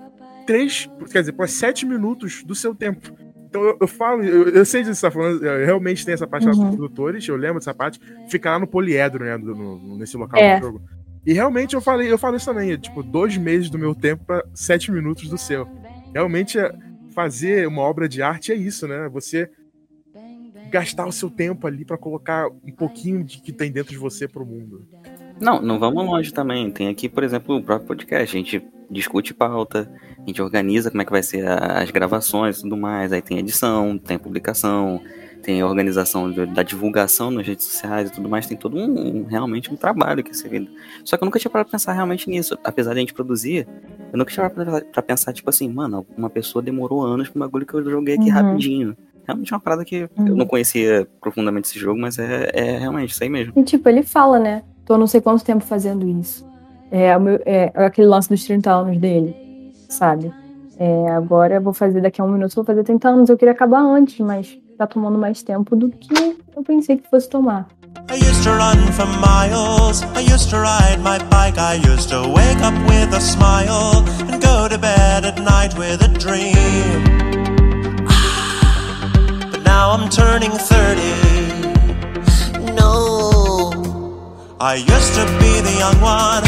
três, quer dizer, para sete minutos do seu tempo. Então eu, eu falo, eu, eu sei disso que você tá falando, eu realmente tem essa parte lá Uhum. dos produtores, eu lembro dessa parte, ficar lá no poliedro, né, do- no- nesse local É. do jogo. E realmente eu falei, eu falo isso também, tipo, dois meses do meu tempo pra sete minutos do seu. Realmente é- fazer uma obra de arte é isso, né? Você gastar o seu tempo ali pra colocar um pouquinho de que tem dentro de você pro mundo. Não, não vamos longe também. Tem aqui, por exemplo, o próprio podcast. A gente discute pauta, a gente organiza como é que vai ser as gravações e tudo mais. Aí tem edição, tem publicação, tem a organização de- da divulgação nas redes sociais e tudo mais. Tem todo um, um- realmente um trabalho que é servido. Só que eu nunca tinha parado pra pensar realmente nisso. Apesar de a gente produzir, eu nunca tinha parado pra- pensar, tipo assim, mano, uma pessoa demorou anos pra um bagulho que eu joguei aqui Uhum. rapidinho. Realmente é uma parada que eu Uhum. não conhecia profundamente esse jogo, mas é, é realmente isso aí mesmo. E tipo, ele fala, né? Tô não sei quanto tempo fazendo isso. É, o meu- é aquele lance dos 30 anos dele, sabe? É, agora eu vou fazer daqui a um minuto, eu vou fazer 30 anos. Eu queria acabar antes, mas tá tomando mais tempo do que eu pensei que fosse tomar. I used to run for miles. I used to ride my bike. I used to wake up with a smile and go to bed at night with a dream. But now I'm turning 30. No. I used to be the young one.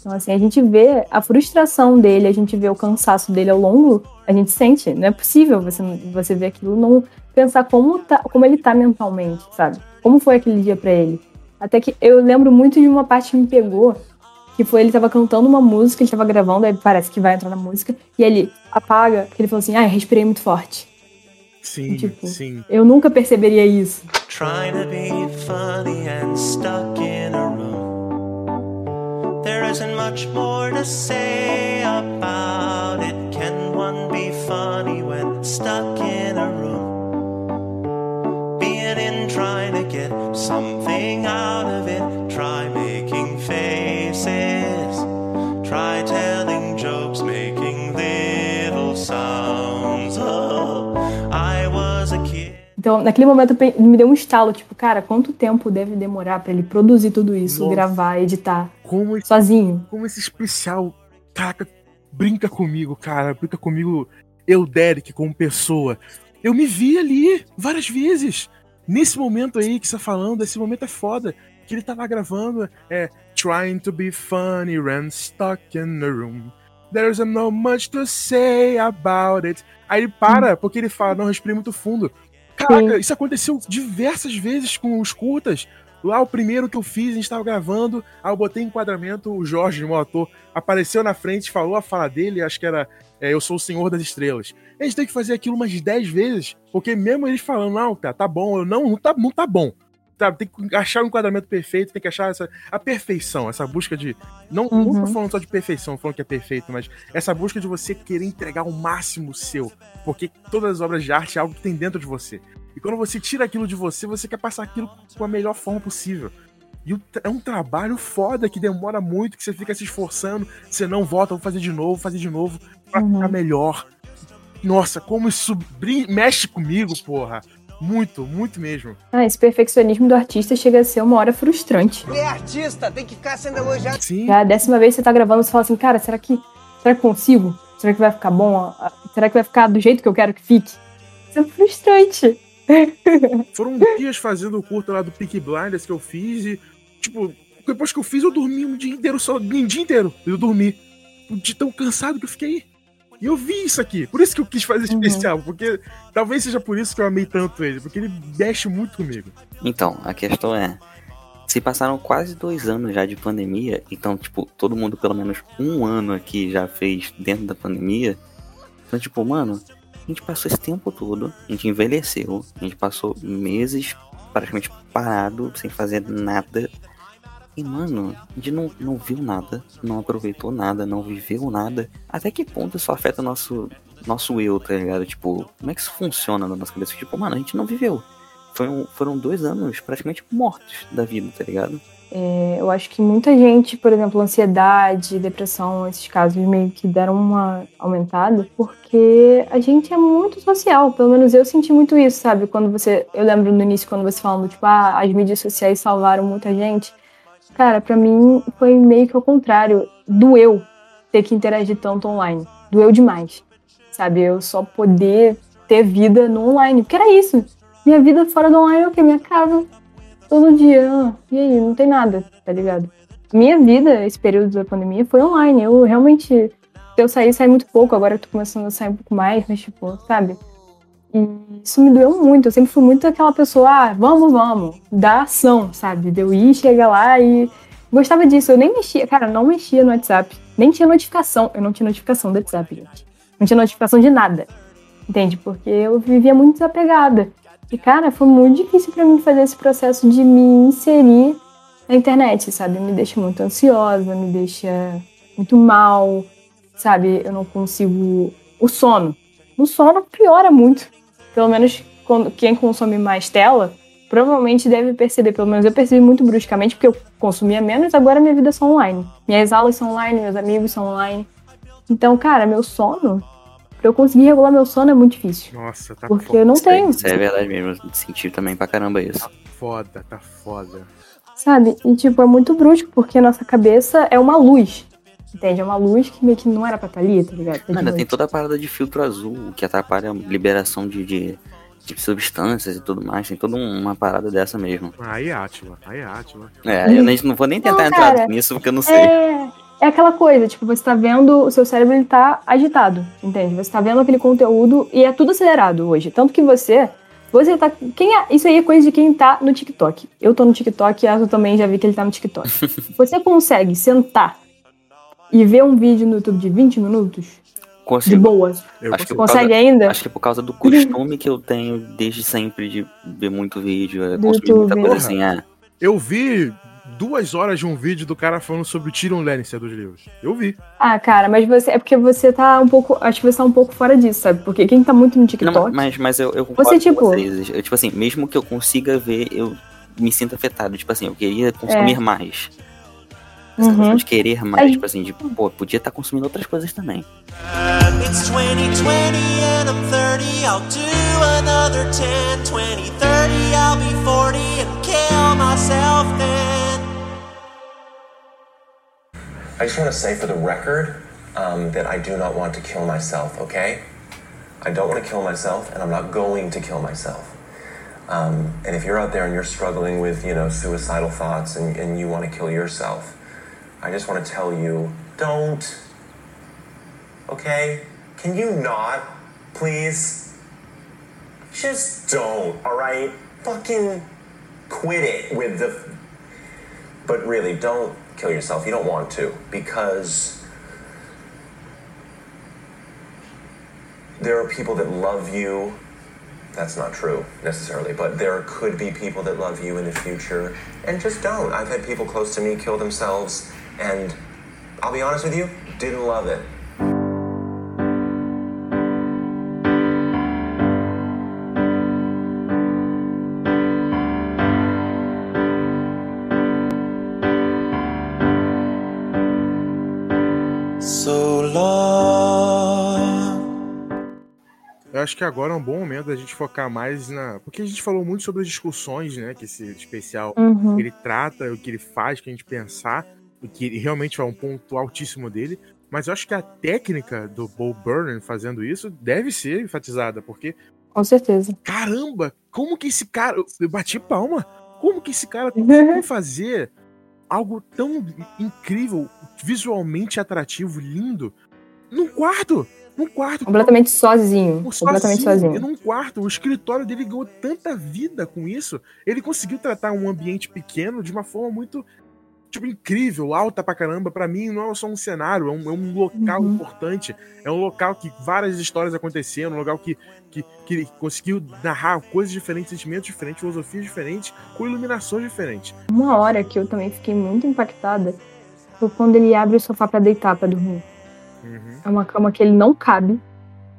Então, assim, a gente vê a frustração dele, a gente vê o cansaço dele ao longo, a gente sente, não é possível você, você ver aquilo, não, pensar como, tá, como ele tá mentalmente, sabe? Como foi aquele dia pra ele. Até que eu lembro muito de uma parte que me pegou, que foi ele tava cantando uma música, ele tava gravando, aí parece que vai entrar na música, e ele apaga, porque ele falou assim, ah, eu respirei muito forte. Sim, Tipo, sim. Eu nunca perceberia isso. Trying to be funny and stuck in a room. There isn't much more to say about it. Can one be funny when stuck in a room? Something out of it. Try making faces. Try telling jokes, making little sounds. Oh, I was a kid. Então, naquele momento, me deu um estalo, tipo, cara, quanto tempo deve demorar pra ele produzir tudo isso, Nossa. gravar, editar, Como esse, sozinho? como esse especial, caraca, brinca comigo, cara. Brinca comigo, eu, Derek, como pessoa. Eu me vi ali várias vezes. Nesse momento aí que você tá falando, esse momento é foda. Que ele tá lá gravando, é Trying to be funny and stuck in a room. There's not much to say about it. Aí ele para, porque ele fala, não, respirei muito fundo. Caraca, isso aconteceu diversas vezes com os curtas. Lá o primeiro que eu fiz, a gente tava gravando, aí eu botei enquadramento, o Jorge, meu ator, apareceu na frente, falou a fala dele, acho que era é, Eu sou o Senhor das Estrelas. A gente tem que fazer aquilo umas 10 vezes, porque mesmo eles falando, não, tá, tá bom, eu não, não tá, não tá bom. Sabe, tem que achar o enquadramento perfeito, tem que achar essa, a perfeição, essa busca de. Não, não Uhum. tô falando só de perfeição, falando que é perfeito, mas essa busca de você querer entregar o máximo seu. Porque todas as obras de arte é algo que tem dentro de você. E quando você tira aquilo de você, você quer passar aquilo com a melhor forma possível. E é um trabalho foda que demora muito, que você fica se esforçando, você não volta, vou fazer de novo, fazer de novo, pra Uhum. ficar melhor. Nossa, como isso brin- mexe comigo, porra. Muito, muito mesmo. Ah, esse perfeccionismo do artista chega a ser uma hora frustrante. É artista, tem que ficar sendo elogiado. Sim, Já a décima vez que você tá gravando, você fala assim, cara, será que, será que consigo? Será que vai ficar bom? Será que vai ficar do jeito que eu quero que fique? Isso é frustrante. foram dias fazendo o curto lá do Peaky Blinders que eu fiz e, tipo, depois que eu fiz, eu dormi um dia inteiro, só um dia inteiro. Eu dormi. De tão cansado que eu fiquei. E eu vi isso aqui. Por isso que eu quis fazer Uhum. especial. Porque talvez seja por isso que eu amei tanto ele. Porque ele mexe muito comigo. Então, a questão é. Se passaram quase dois anos já de pandemia, então, tipo, todo mundo pelo menos um ano aqui já fez dentro da pandemia. Então, tipo, mano, a gente passou esse tempo todo, a gente envelheceu, a gente passou meses praticamente parado, sem fazer nada. E, mano, a gente não, não viu nada, não aproveitou nada, não viveu nada. Até que ponto isso afeta nosso, nosso eu, tá ligado? Tipo, como é que isso funciona na nossa cabeça? Tipo, mano, a gente não viveu. Foram, foram dois anos praticamente mortos da vida, tá ligado? É, eu acho que muita gente, por exemplo, ansiedade, depressão, esses casos meio que deram uma aumentada, porque a gente é muito social. Pelo menos eu senti muito isso, sabe? Quando você. Eu lembro no início, quando você falando, tipo, ah, as mídias sociais salvaram muita gente. Cara, pra mim foi meio que ao contrário. Doeu ter que interagir tanto online. Doeu demais. Sabe? Eu só poder ter vida no online. Porque era isso. Minha vida fora do online é o quê? Minha casa, todo dia. Ah, e aí, não tem nada, tá ligado? Minha vida, esse período da pandemia, foi online. Eu realmente, se eu sair, saí muito pouco. Agora eu tô começando a sair um pouco mais, mas tipo, sabe? E isso me doeu muito. Eu sempre fui muito aquela pessoa, ah, vamos, vamos, da ação, sabe? De eu ir, chegar lá e. Gostava disso. Eu nem mexia, cara, não mexia no WhatsApp. Nem tinha notificação. Eu não tinha notificação do WhatsApp, gente. Não tinha notificação de nada. Entende? Porque eu vivia muito desapegada. E, cara, foi muito difícil pra mim fazer esse processo de me inserir na internet, sabe? Me deixa muito ansiosa, me deixa muito mal, sabe? Eu não consigo. O sono. O sono piora muito. Pelo menos quando quem consome mais tela provavelmente deve perceber. Pelo menos eu percebi muito bruscamente, porque eu consumia menos, agora minha vida é só online. Minhas aulas são online, meus amigos são online. Então, cara, meu sono, pra eu conseguir regular meu sono é muito difícil. Nossa, tá Porque foda. eu não Isso é- tenho. Isso é verdade mesmo. eu Senti também pra caramba isso. Foda, tá foda. Sabe? E, tipo, é muito brusco, porque a nossa cabeça é uma luz. Entende? É uma luz que meio que não era pra estar ali, tá ligado? Tá Ainda tem toda a parada de filtro azul, que atrapalha a liberação de, de, de substâncias e tudo mais. Tem toda um- uma parada dessa mesmo. Aí é Átila, aí é Átila. É, eu nem- não vou nem tentar Não, entrar cara, nisso porque eu não sei. É, é aquela coisa, tipo, você tá vendo, o seu cérebro ele tá agitado, entende? Você tá vendo aquele conteúdo e é tudo acelerado hoje. Tanto que você Você tá. Quem é- isso aí é coisa de quem tá no TikTok. Eu tô no TikTok e Aso também já vi que ele tá no TikTok. Você consegue sentar e ver um vídeo no YouTube de 20 minutos? De Consigo. boa. Eu Acho que, consigo. Consegue causa, ainda? acho que é por causa do costume que eu tenho desde sempre de ver muito vídeo, é, Do consumir muita YouTube. coisa assim, é. Eu vi duas horas de um vídeo do cara falando sobre o Tyrion Lannister dos livros. Eu vi. Ah, cara, mas você. É porque você tá um pouco. Acho que você tá um pouco fora disso, sabe? Porque quem tá muito no Não, TikTok. mas, mas eu, eu concordo Você, com tipo- vocês. Eu, tipo assim, mesmo que eu consiga ver, eu me sinto afetado. Tipo assim, eu queria consumir mais. Essa Uhum. questão de querer mais, Aí- tipo assim, de, pô, podia estar consumindo outras coisas também. It's 2020 and I'm 30. I'll do another 10, 20, 30. I'll be 40 and kill myself then. I just want to say for the record um, that I do not want to kill myself, okay? I don't want to kill myself, and I'm not going to kill myself. Um, and if you're out there and you're struggling with, you know, suicidal thoughts and, and you want to kill yourself, I just want to tell you, don't. Okay? Can you not, please? Just don't, alright? Fucking quit it with the. But really, don't kill yourself. You don't want to because there are people that love you. That's not true necessarily, but there could be people that love you in the future and just don't. I've had people close to me kill themselves, and I'll be honest with you, didn't love it. So long. Eu acho que agora é um bom momento da gente focar mais na. Porque a gente falou muito sobre as discussões, né? Que esse especial Uhum. ele trata, o que ele faz, que a gente pensar, que realmente é um ponto altíssimo dele. Mas eu acho que a técnica do Bo Burnham fazendo isso deve ser enfatizada, porque, Com certeza. caramba, como que esse cara. eu- bati palma. Como que esse cara conseguiu fazer algo tão incrível, visualmente atrativo, lindo, num quarto? Num quarto. Completamente sozinho. Sozinho, Completamente sozinho. Num quarto. O escritório dele ganhou tanta vida com isso. Ele conseguiu tratar um ambiente pequeno de uma forma muito, tipo, incrível, alta pra caramba. Pra mim, não é só um cenário, é um, é um local Uhum. importante. É um local que várias histórias aconteceram, um local que, que, que conseguiu narrar coisas diferentes, sentimentos diferentes, filosofias diferentes, com iluminações diferentes. Uma hora que eu também fiquei muito impactada foi quando ele abre o sofá pra deitar, pra dormir. Uhum. É uma cama que ele não cabe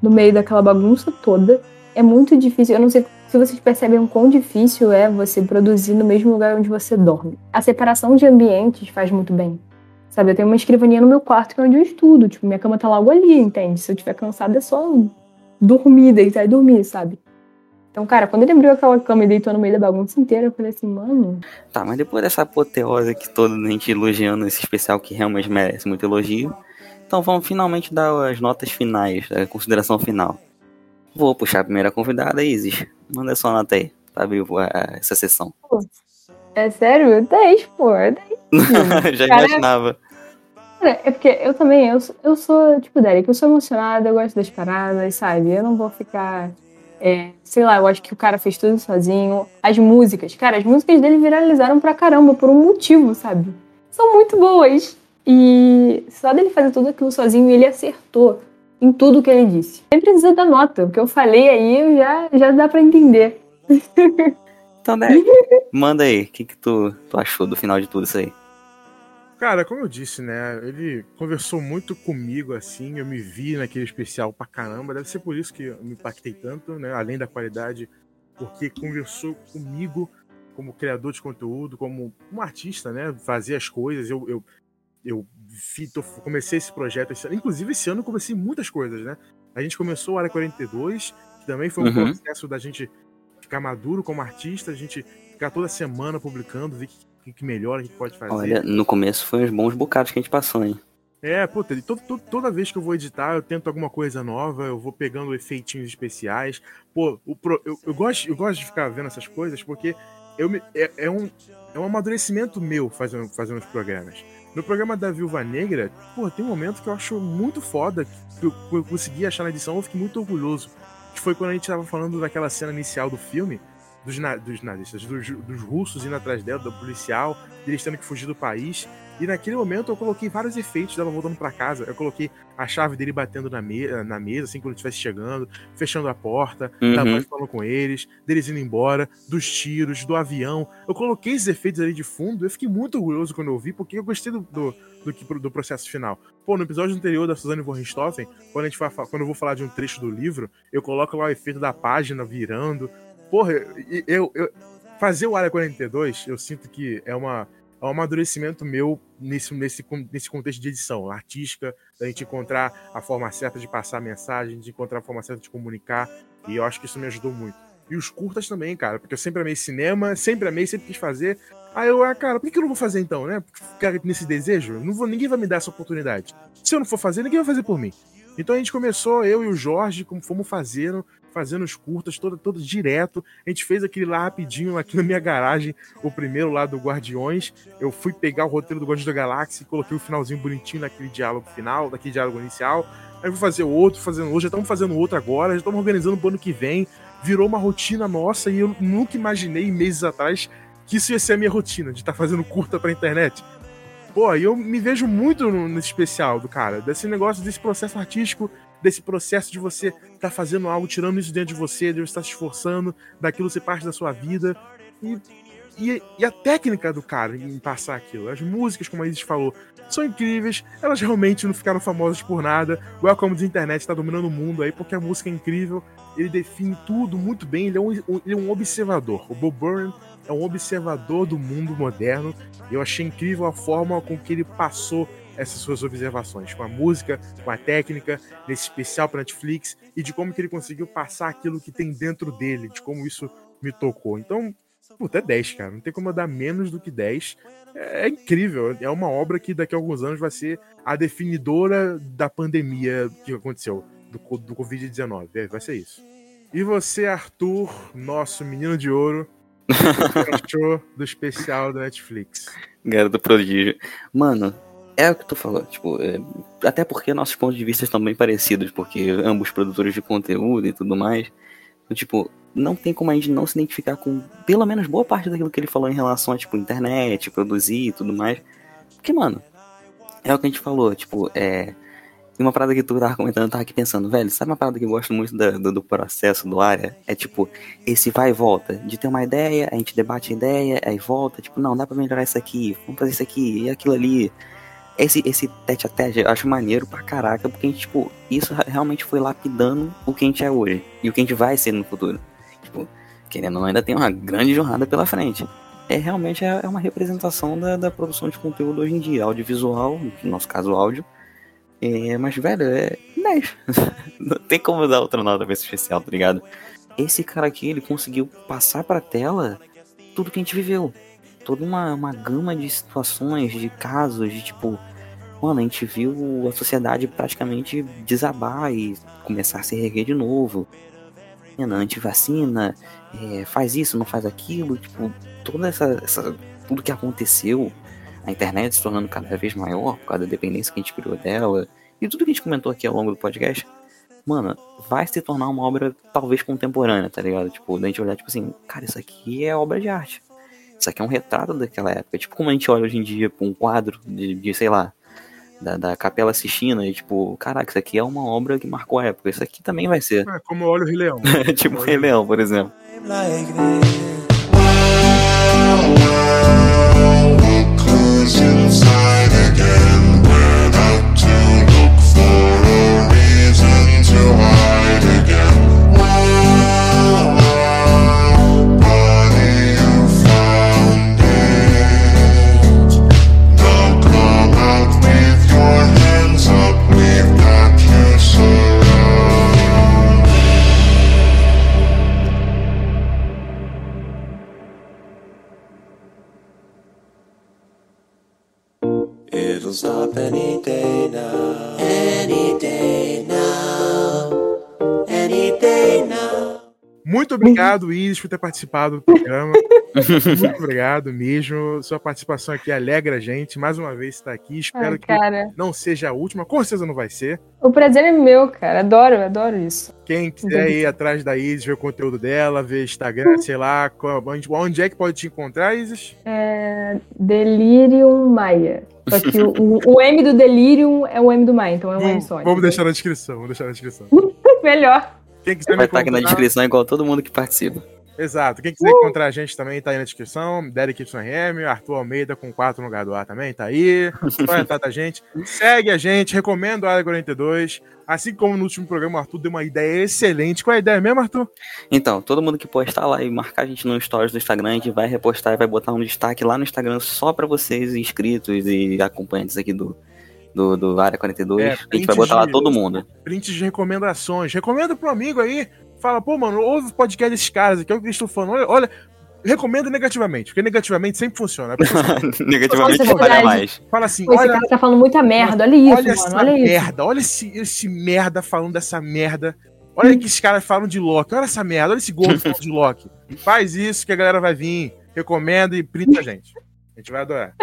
no meio daquela bagunça toda. É muito difícil. Eu não sei se vocês percebem o quão difícil é você produzir no mesmo lugar onde você dorme. A separação de ambientes faz muito bem. Sabe, eu tenho uma escrivaninha no meu quarto que é onde eu estudo. Tipo, minha cama tá logo ali, entende? Se eu tiver cansada é só dormir, deitar e dormir, sabe? Então, cara, quando ele abriu aquela cama e deitou no meio da bagunça inteira, eu falei assim, mano, Tá, mas depois dessa apoteose aqui toda, a gente elogiando esse especial que realmente merece muito elogio. Então vamos finalmente dar as notas finais, a consideração final. Vou puxar a primeira convidada, Isis. Manda sua nota aí, pra abrir essa sessão. é sério? 10, pô, é 10. Já Cara, imaginava. Cara, é porque eu também, eu, sou- eu sou, tipo, Derek, eu sou emocionada, eu gosto das paradas, sabe? Eu não vou ficar. é, sei lá, eu acho que o cara fez tudo sozinho. As músicas, cara, as músicas dele viralizaram pra caramba, por um motivo, sabe? São muito boas. E só dele fazer tudo aquilo sozinho, ele acertou em tudo que ele disse. Nem precisa da nota, o que eu falei aí já, já dá pra entender. Então, Derek, manda aí, o que, que tu, tu achou do final de tudo isso aí? Cara, como eu disse, né? Ele conversou muito comigo, assim. Eu me vi naquele especial pra caramba. Deve ser por isso que eu me impactei tanto, né? Além da qualidade, porque conversou comigo como criador de conteúdo, como um artista, né? Fazer as coisas. Eu, eu, eu comecei esse projeto. Esse, ano. inclusive, esse ano eu comecei muitas coisas, né? A gente começou a Área 42, que também foi um Uhum. processo da gente ficar maduro como artista, a gente ficar toda semana publicando, ver o que, que, melhora, o que pode fazer. Olha, no começo foi uns bons bocados que a gente passou, hein? É, puta, ele- todo- todo- toda vez que eu vou editar, eu tento alguma coisa nova, eu vou pegando efeitinhos especiais. Pô, o pro- eu, eu gosto, eu gosto de ficar vendo essas coisas porque eu me- é, é um, é um amadurecimento meu fazendo, fazendo os programas. No programa da Viúva Negra, pô, tem um momento que eu acho muito foda, que eu, consegui achar na edição, eu fiquei muito orgulhoso. que foi quando a gente tava falando daquela cena inicial do filme, dos, na, dos nazistas, dos, dos russos indo atrás dela, do policial, eles tendo que fugir do país. E naquele momento eu coloquei vários efeitos dela voltando para casa. Eu coloquei a chave dele batendo na, me na mesa, assim, quando ele estivesse chegando, fechando a porta, Uhum. da mãe falando com eles, deles indo embora, dos tiros, do avião. Eu coloquei esses efeitos ali de fundo. Eu fiquei muito orgulhoso quando eu vi, porque eu gostei do, do, do, do processo final. Pô, no episódio anterior da Suzanne von Richthofen, quando, a gente quando eu vou falar de um trecho do livro, eu coloco lá o efeito da página virando. Porra, eu, eu, fazer o Área 42, eu sinto que é uma é um amadurecimento meu nesse, nesse, nesse contexto de edição artística, da gente encontrar a forma certa de passar a mensagem, de encontrar a forma certa de comunicar, e eu acho que isso me ajudou muito. E os curtas também, cara, porque eu sempre amei cinema, sempre amei, sempre quis fazer. Aí eu, ah, cara, por que eu não vou fazer então, né? Ficar nesse desejo? Não vou, ninguém vai me dar essa oportunidade. Se eu não for fazer, ninguém vai fazer por mim. Então a gente começou, eu e o Jorge, como fomos fazendo, fazendo os curtas, todo, todo direto. A gente fez aquele lá rapidinho, aqui na minha garagem, o primeiro lá do Guardiões. Eu fui pegar o roteiro do Guardiões da Galáxia e coloquei o finalzinho bonitinho naquele diálogo final, daquele diálogo inicial. Aí vou fazer outro, fazendo outro, já estamos fazendo outro agora, já estamos organizando pro ano que vem. Virou uma rotina nossa e eu nunca imaginei meses atrás que isso ia ser a minha rotina, de estar fazendo curta pra internet. Pô, eu me vejo muito nesse especial do cara, desse negócio, desse processo artístico, desse processo de você estar fazendo algo, tirando isso dentro de você, de você estar se esforçando, daquilo ser parte da sua vida. E, e, e a técnica do cara em passar aquilo. As músicas, como a Isis falou, são incríveis, elas realmente não ficaram famosas por nada. O Welcome da Internet tá dominando o mundo aí, porque a música é incrível, ele define tudo muito bem, ele é um, ele é um observador. O Bob Burnham é um observador do mundo moderno. Eu achei incrível a forma com que ele passou essas suas observações, com a música, com a técnica, nesse especial para Netflix, e de como que ele conseguiu passar aquilo que tem dentro dele, de como isso me tocou. Então, puta, é 10, cara. Não tem como eu dar menos do que 10. É, é incrível. É uma obra que daqui a alguns anos vai ser a definidora da pandemia que aconteceu, do, do Covid-19. É, vai ser isso. E você, Arthur, nosso menino de ouro, o que achou do especial da Netflix? Garoto prodígio. Mano, é o que tu falou, tipo, é, até porque nossos pontos de vista estão bem parecidos, porque ambos produtores de conteúdo e tudo mais. Então, tipo, não tem como a gente não se identificar com pelo menos boa parte daquilo que ele falou em relação a, tipo, internet, produzir e tudo mais. Porque, mano, é o que a gente falou, tipo, é. E uma parada que tu tava comentando, eu tava aqui pensando, velho, sabe uma parada que eu gosto muito da- do, do processo do área? É tipo, esse vai e volta. De ter uma ideia, a gente debate a ideia, aí volta, tipo, não, dá pra melhorar isso aqui, vamos fazer isso aqui e aquilo ali. Esse, esse tete a tete eu acho maneiro pra caraca, porque tipo, isso realmente foi lapidando o que a gente é hoje e o que a gente vai ser no futuro. Tipo, querendo ou não, ainda tem uma grande jornada pela frente. É realmente é é uma representação da, da produção de conteúdo hoje em dia, audiovisual, no nosso caso áudio. É, mas, velho, é 10. Não tem como dar outra nota pra esse especial, tá ligado? Esse cara aqui, ele conseguiu passar pra tela tudo que a gente viveu. Toda uma, uma gama de situações, de casos, de tipo. Mano, a gente viu a sociedade praticamente desabar e começar a se reerguer de novo. Antivacina, é, faz isso, não faz aquilo, tipo, toda essa, essa. Tudo que aconteceu, a internet se tornando cada vez maior por causa da dependência que a gente criou dela, e tudo que a gente comentou aqui ao longo do podcast, mano, vai se tornar uma obra talvez contemporânea, tá ligado? Tipo, da gente olhar, tipo assim, cara, isso aqui é obra de arte. Isso aqui é um retrato daquela época. Tipo, como a gente olha hoje em dia pra um quadro de, de, sei lá, da, da Capela Sistina, e tipo, caraca, isso aqui é uma obra que marcou a época. Isso aqui também vai ser. É, como eu olho o Rei Leão. tipo, o Rei Leão, por exemplo. It'll stop any day now. Any day now. Any day now. Muito obrigado, Isis, por ter participado do programa. Muito obrigado mesmo. Sua participação aqui alegra a gente. Mais uma vez está aqui. Espero Ai, que não seja a última. Com certeza não vai ser. O prazer é meu, cara. Adoro, adoro isso. Quem quiser ir atrás da Isis, ver o conteúdo dela, ver Instagram, sei lá, onde, onde é que pode te encontrar, Isis? É Delirium Maia. Só que o, o- o M do Delirium é o M do Maia, então é um M só. Vamos deixar na descrição, vamos deixar na descrição. Melhor. Quem quiser Vai estar aqui na descrição igual todo mundo que participa. Exato. Quem quiser encontrar a gente também tá aí na descrição. Derek YM, Arthur Almeida com 4 no lugar do A também, tá aí. Só entrar da gente. Segue a gente, recomendo a Área 42. Assim como no último programa, o Arthur deu uma ideia excelente. Qual é a ideia mesmo, Arthur? Então, todo mundo que postar lá e marcar a gente no stories do Instagram, a gente vai repostar e vai botar um destaque lá no Instagram só pra vocês inscritos e acompanhantes aqui do, do, do Área 42. É, a gente vai botar lá de- todo mundo. Prints de recomendações. Recomenda pro amigo aí. Fala, pô, mano, ouve o podcast desses caras aqui, olha o que eles estão falando. Olha, olha, recomenda negativamente, porque negativamente sempre funciona. Pessoa Negativamente é trabalha verdade. mais. Fala assim, Pô, esse olha, cara tá falando muita merda. Olha isso, olha mano. essa Olha isso. merda, olha esse, esse merda falando dessa merda. Olha que esses caras falam de Loki, olha essa merda, olha esse gordo falando de Loki. Faz isso que a galera vai vir, recomenda e printa a gente. A gente vai adorar.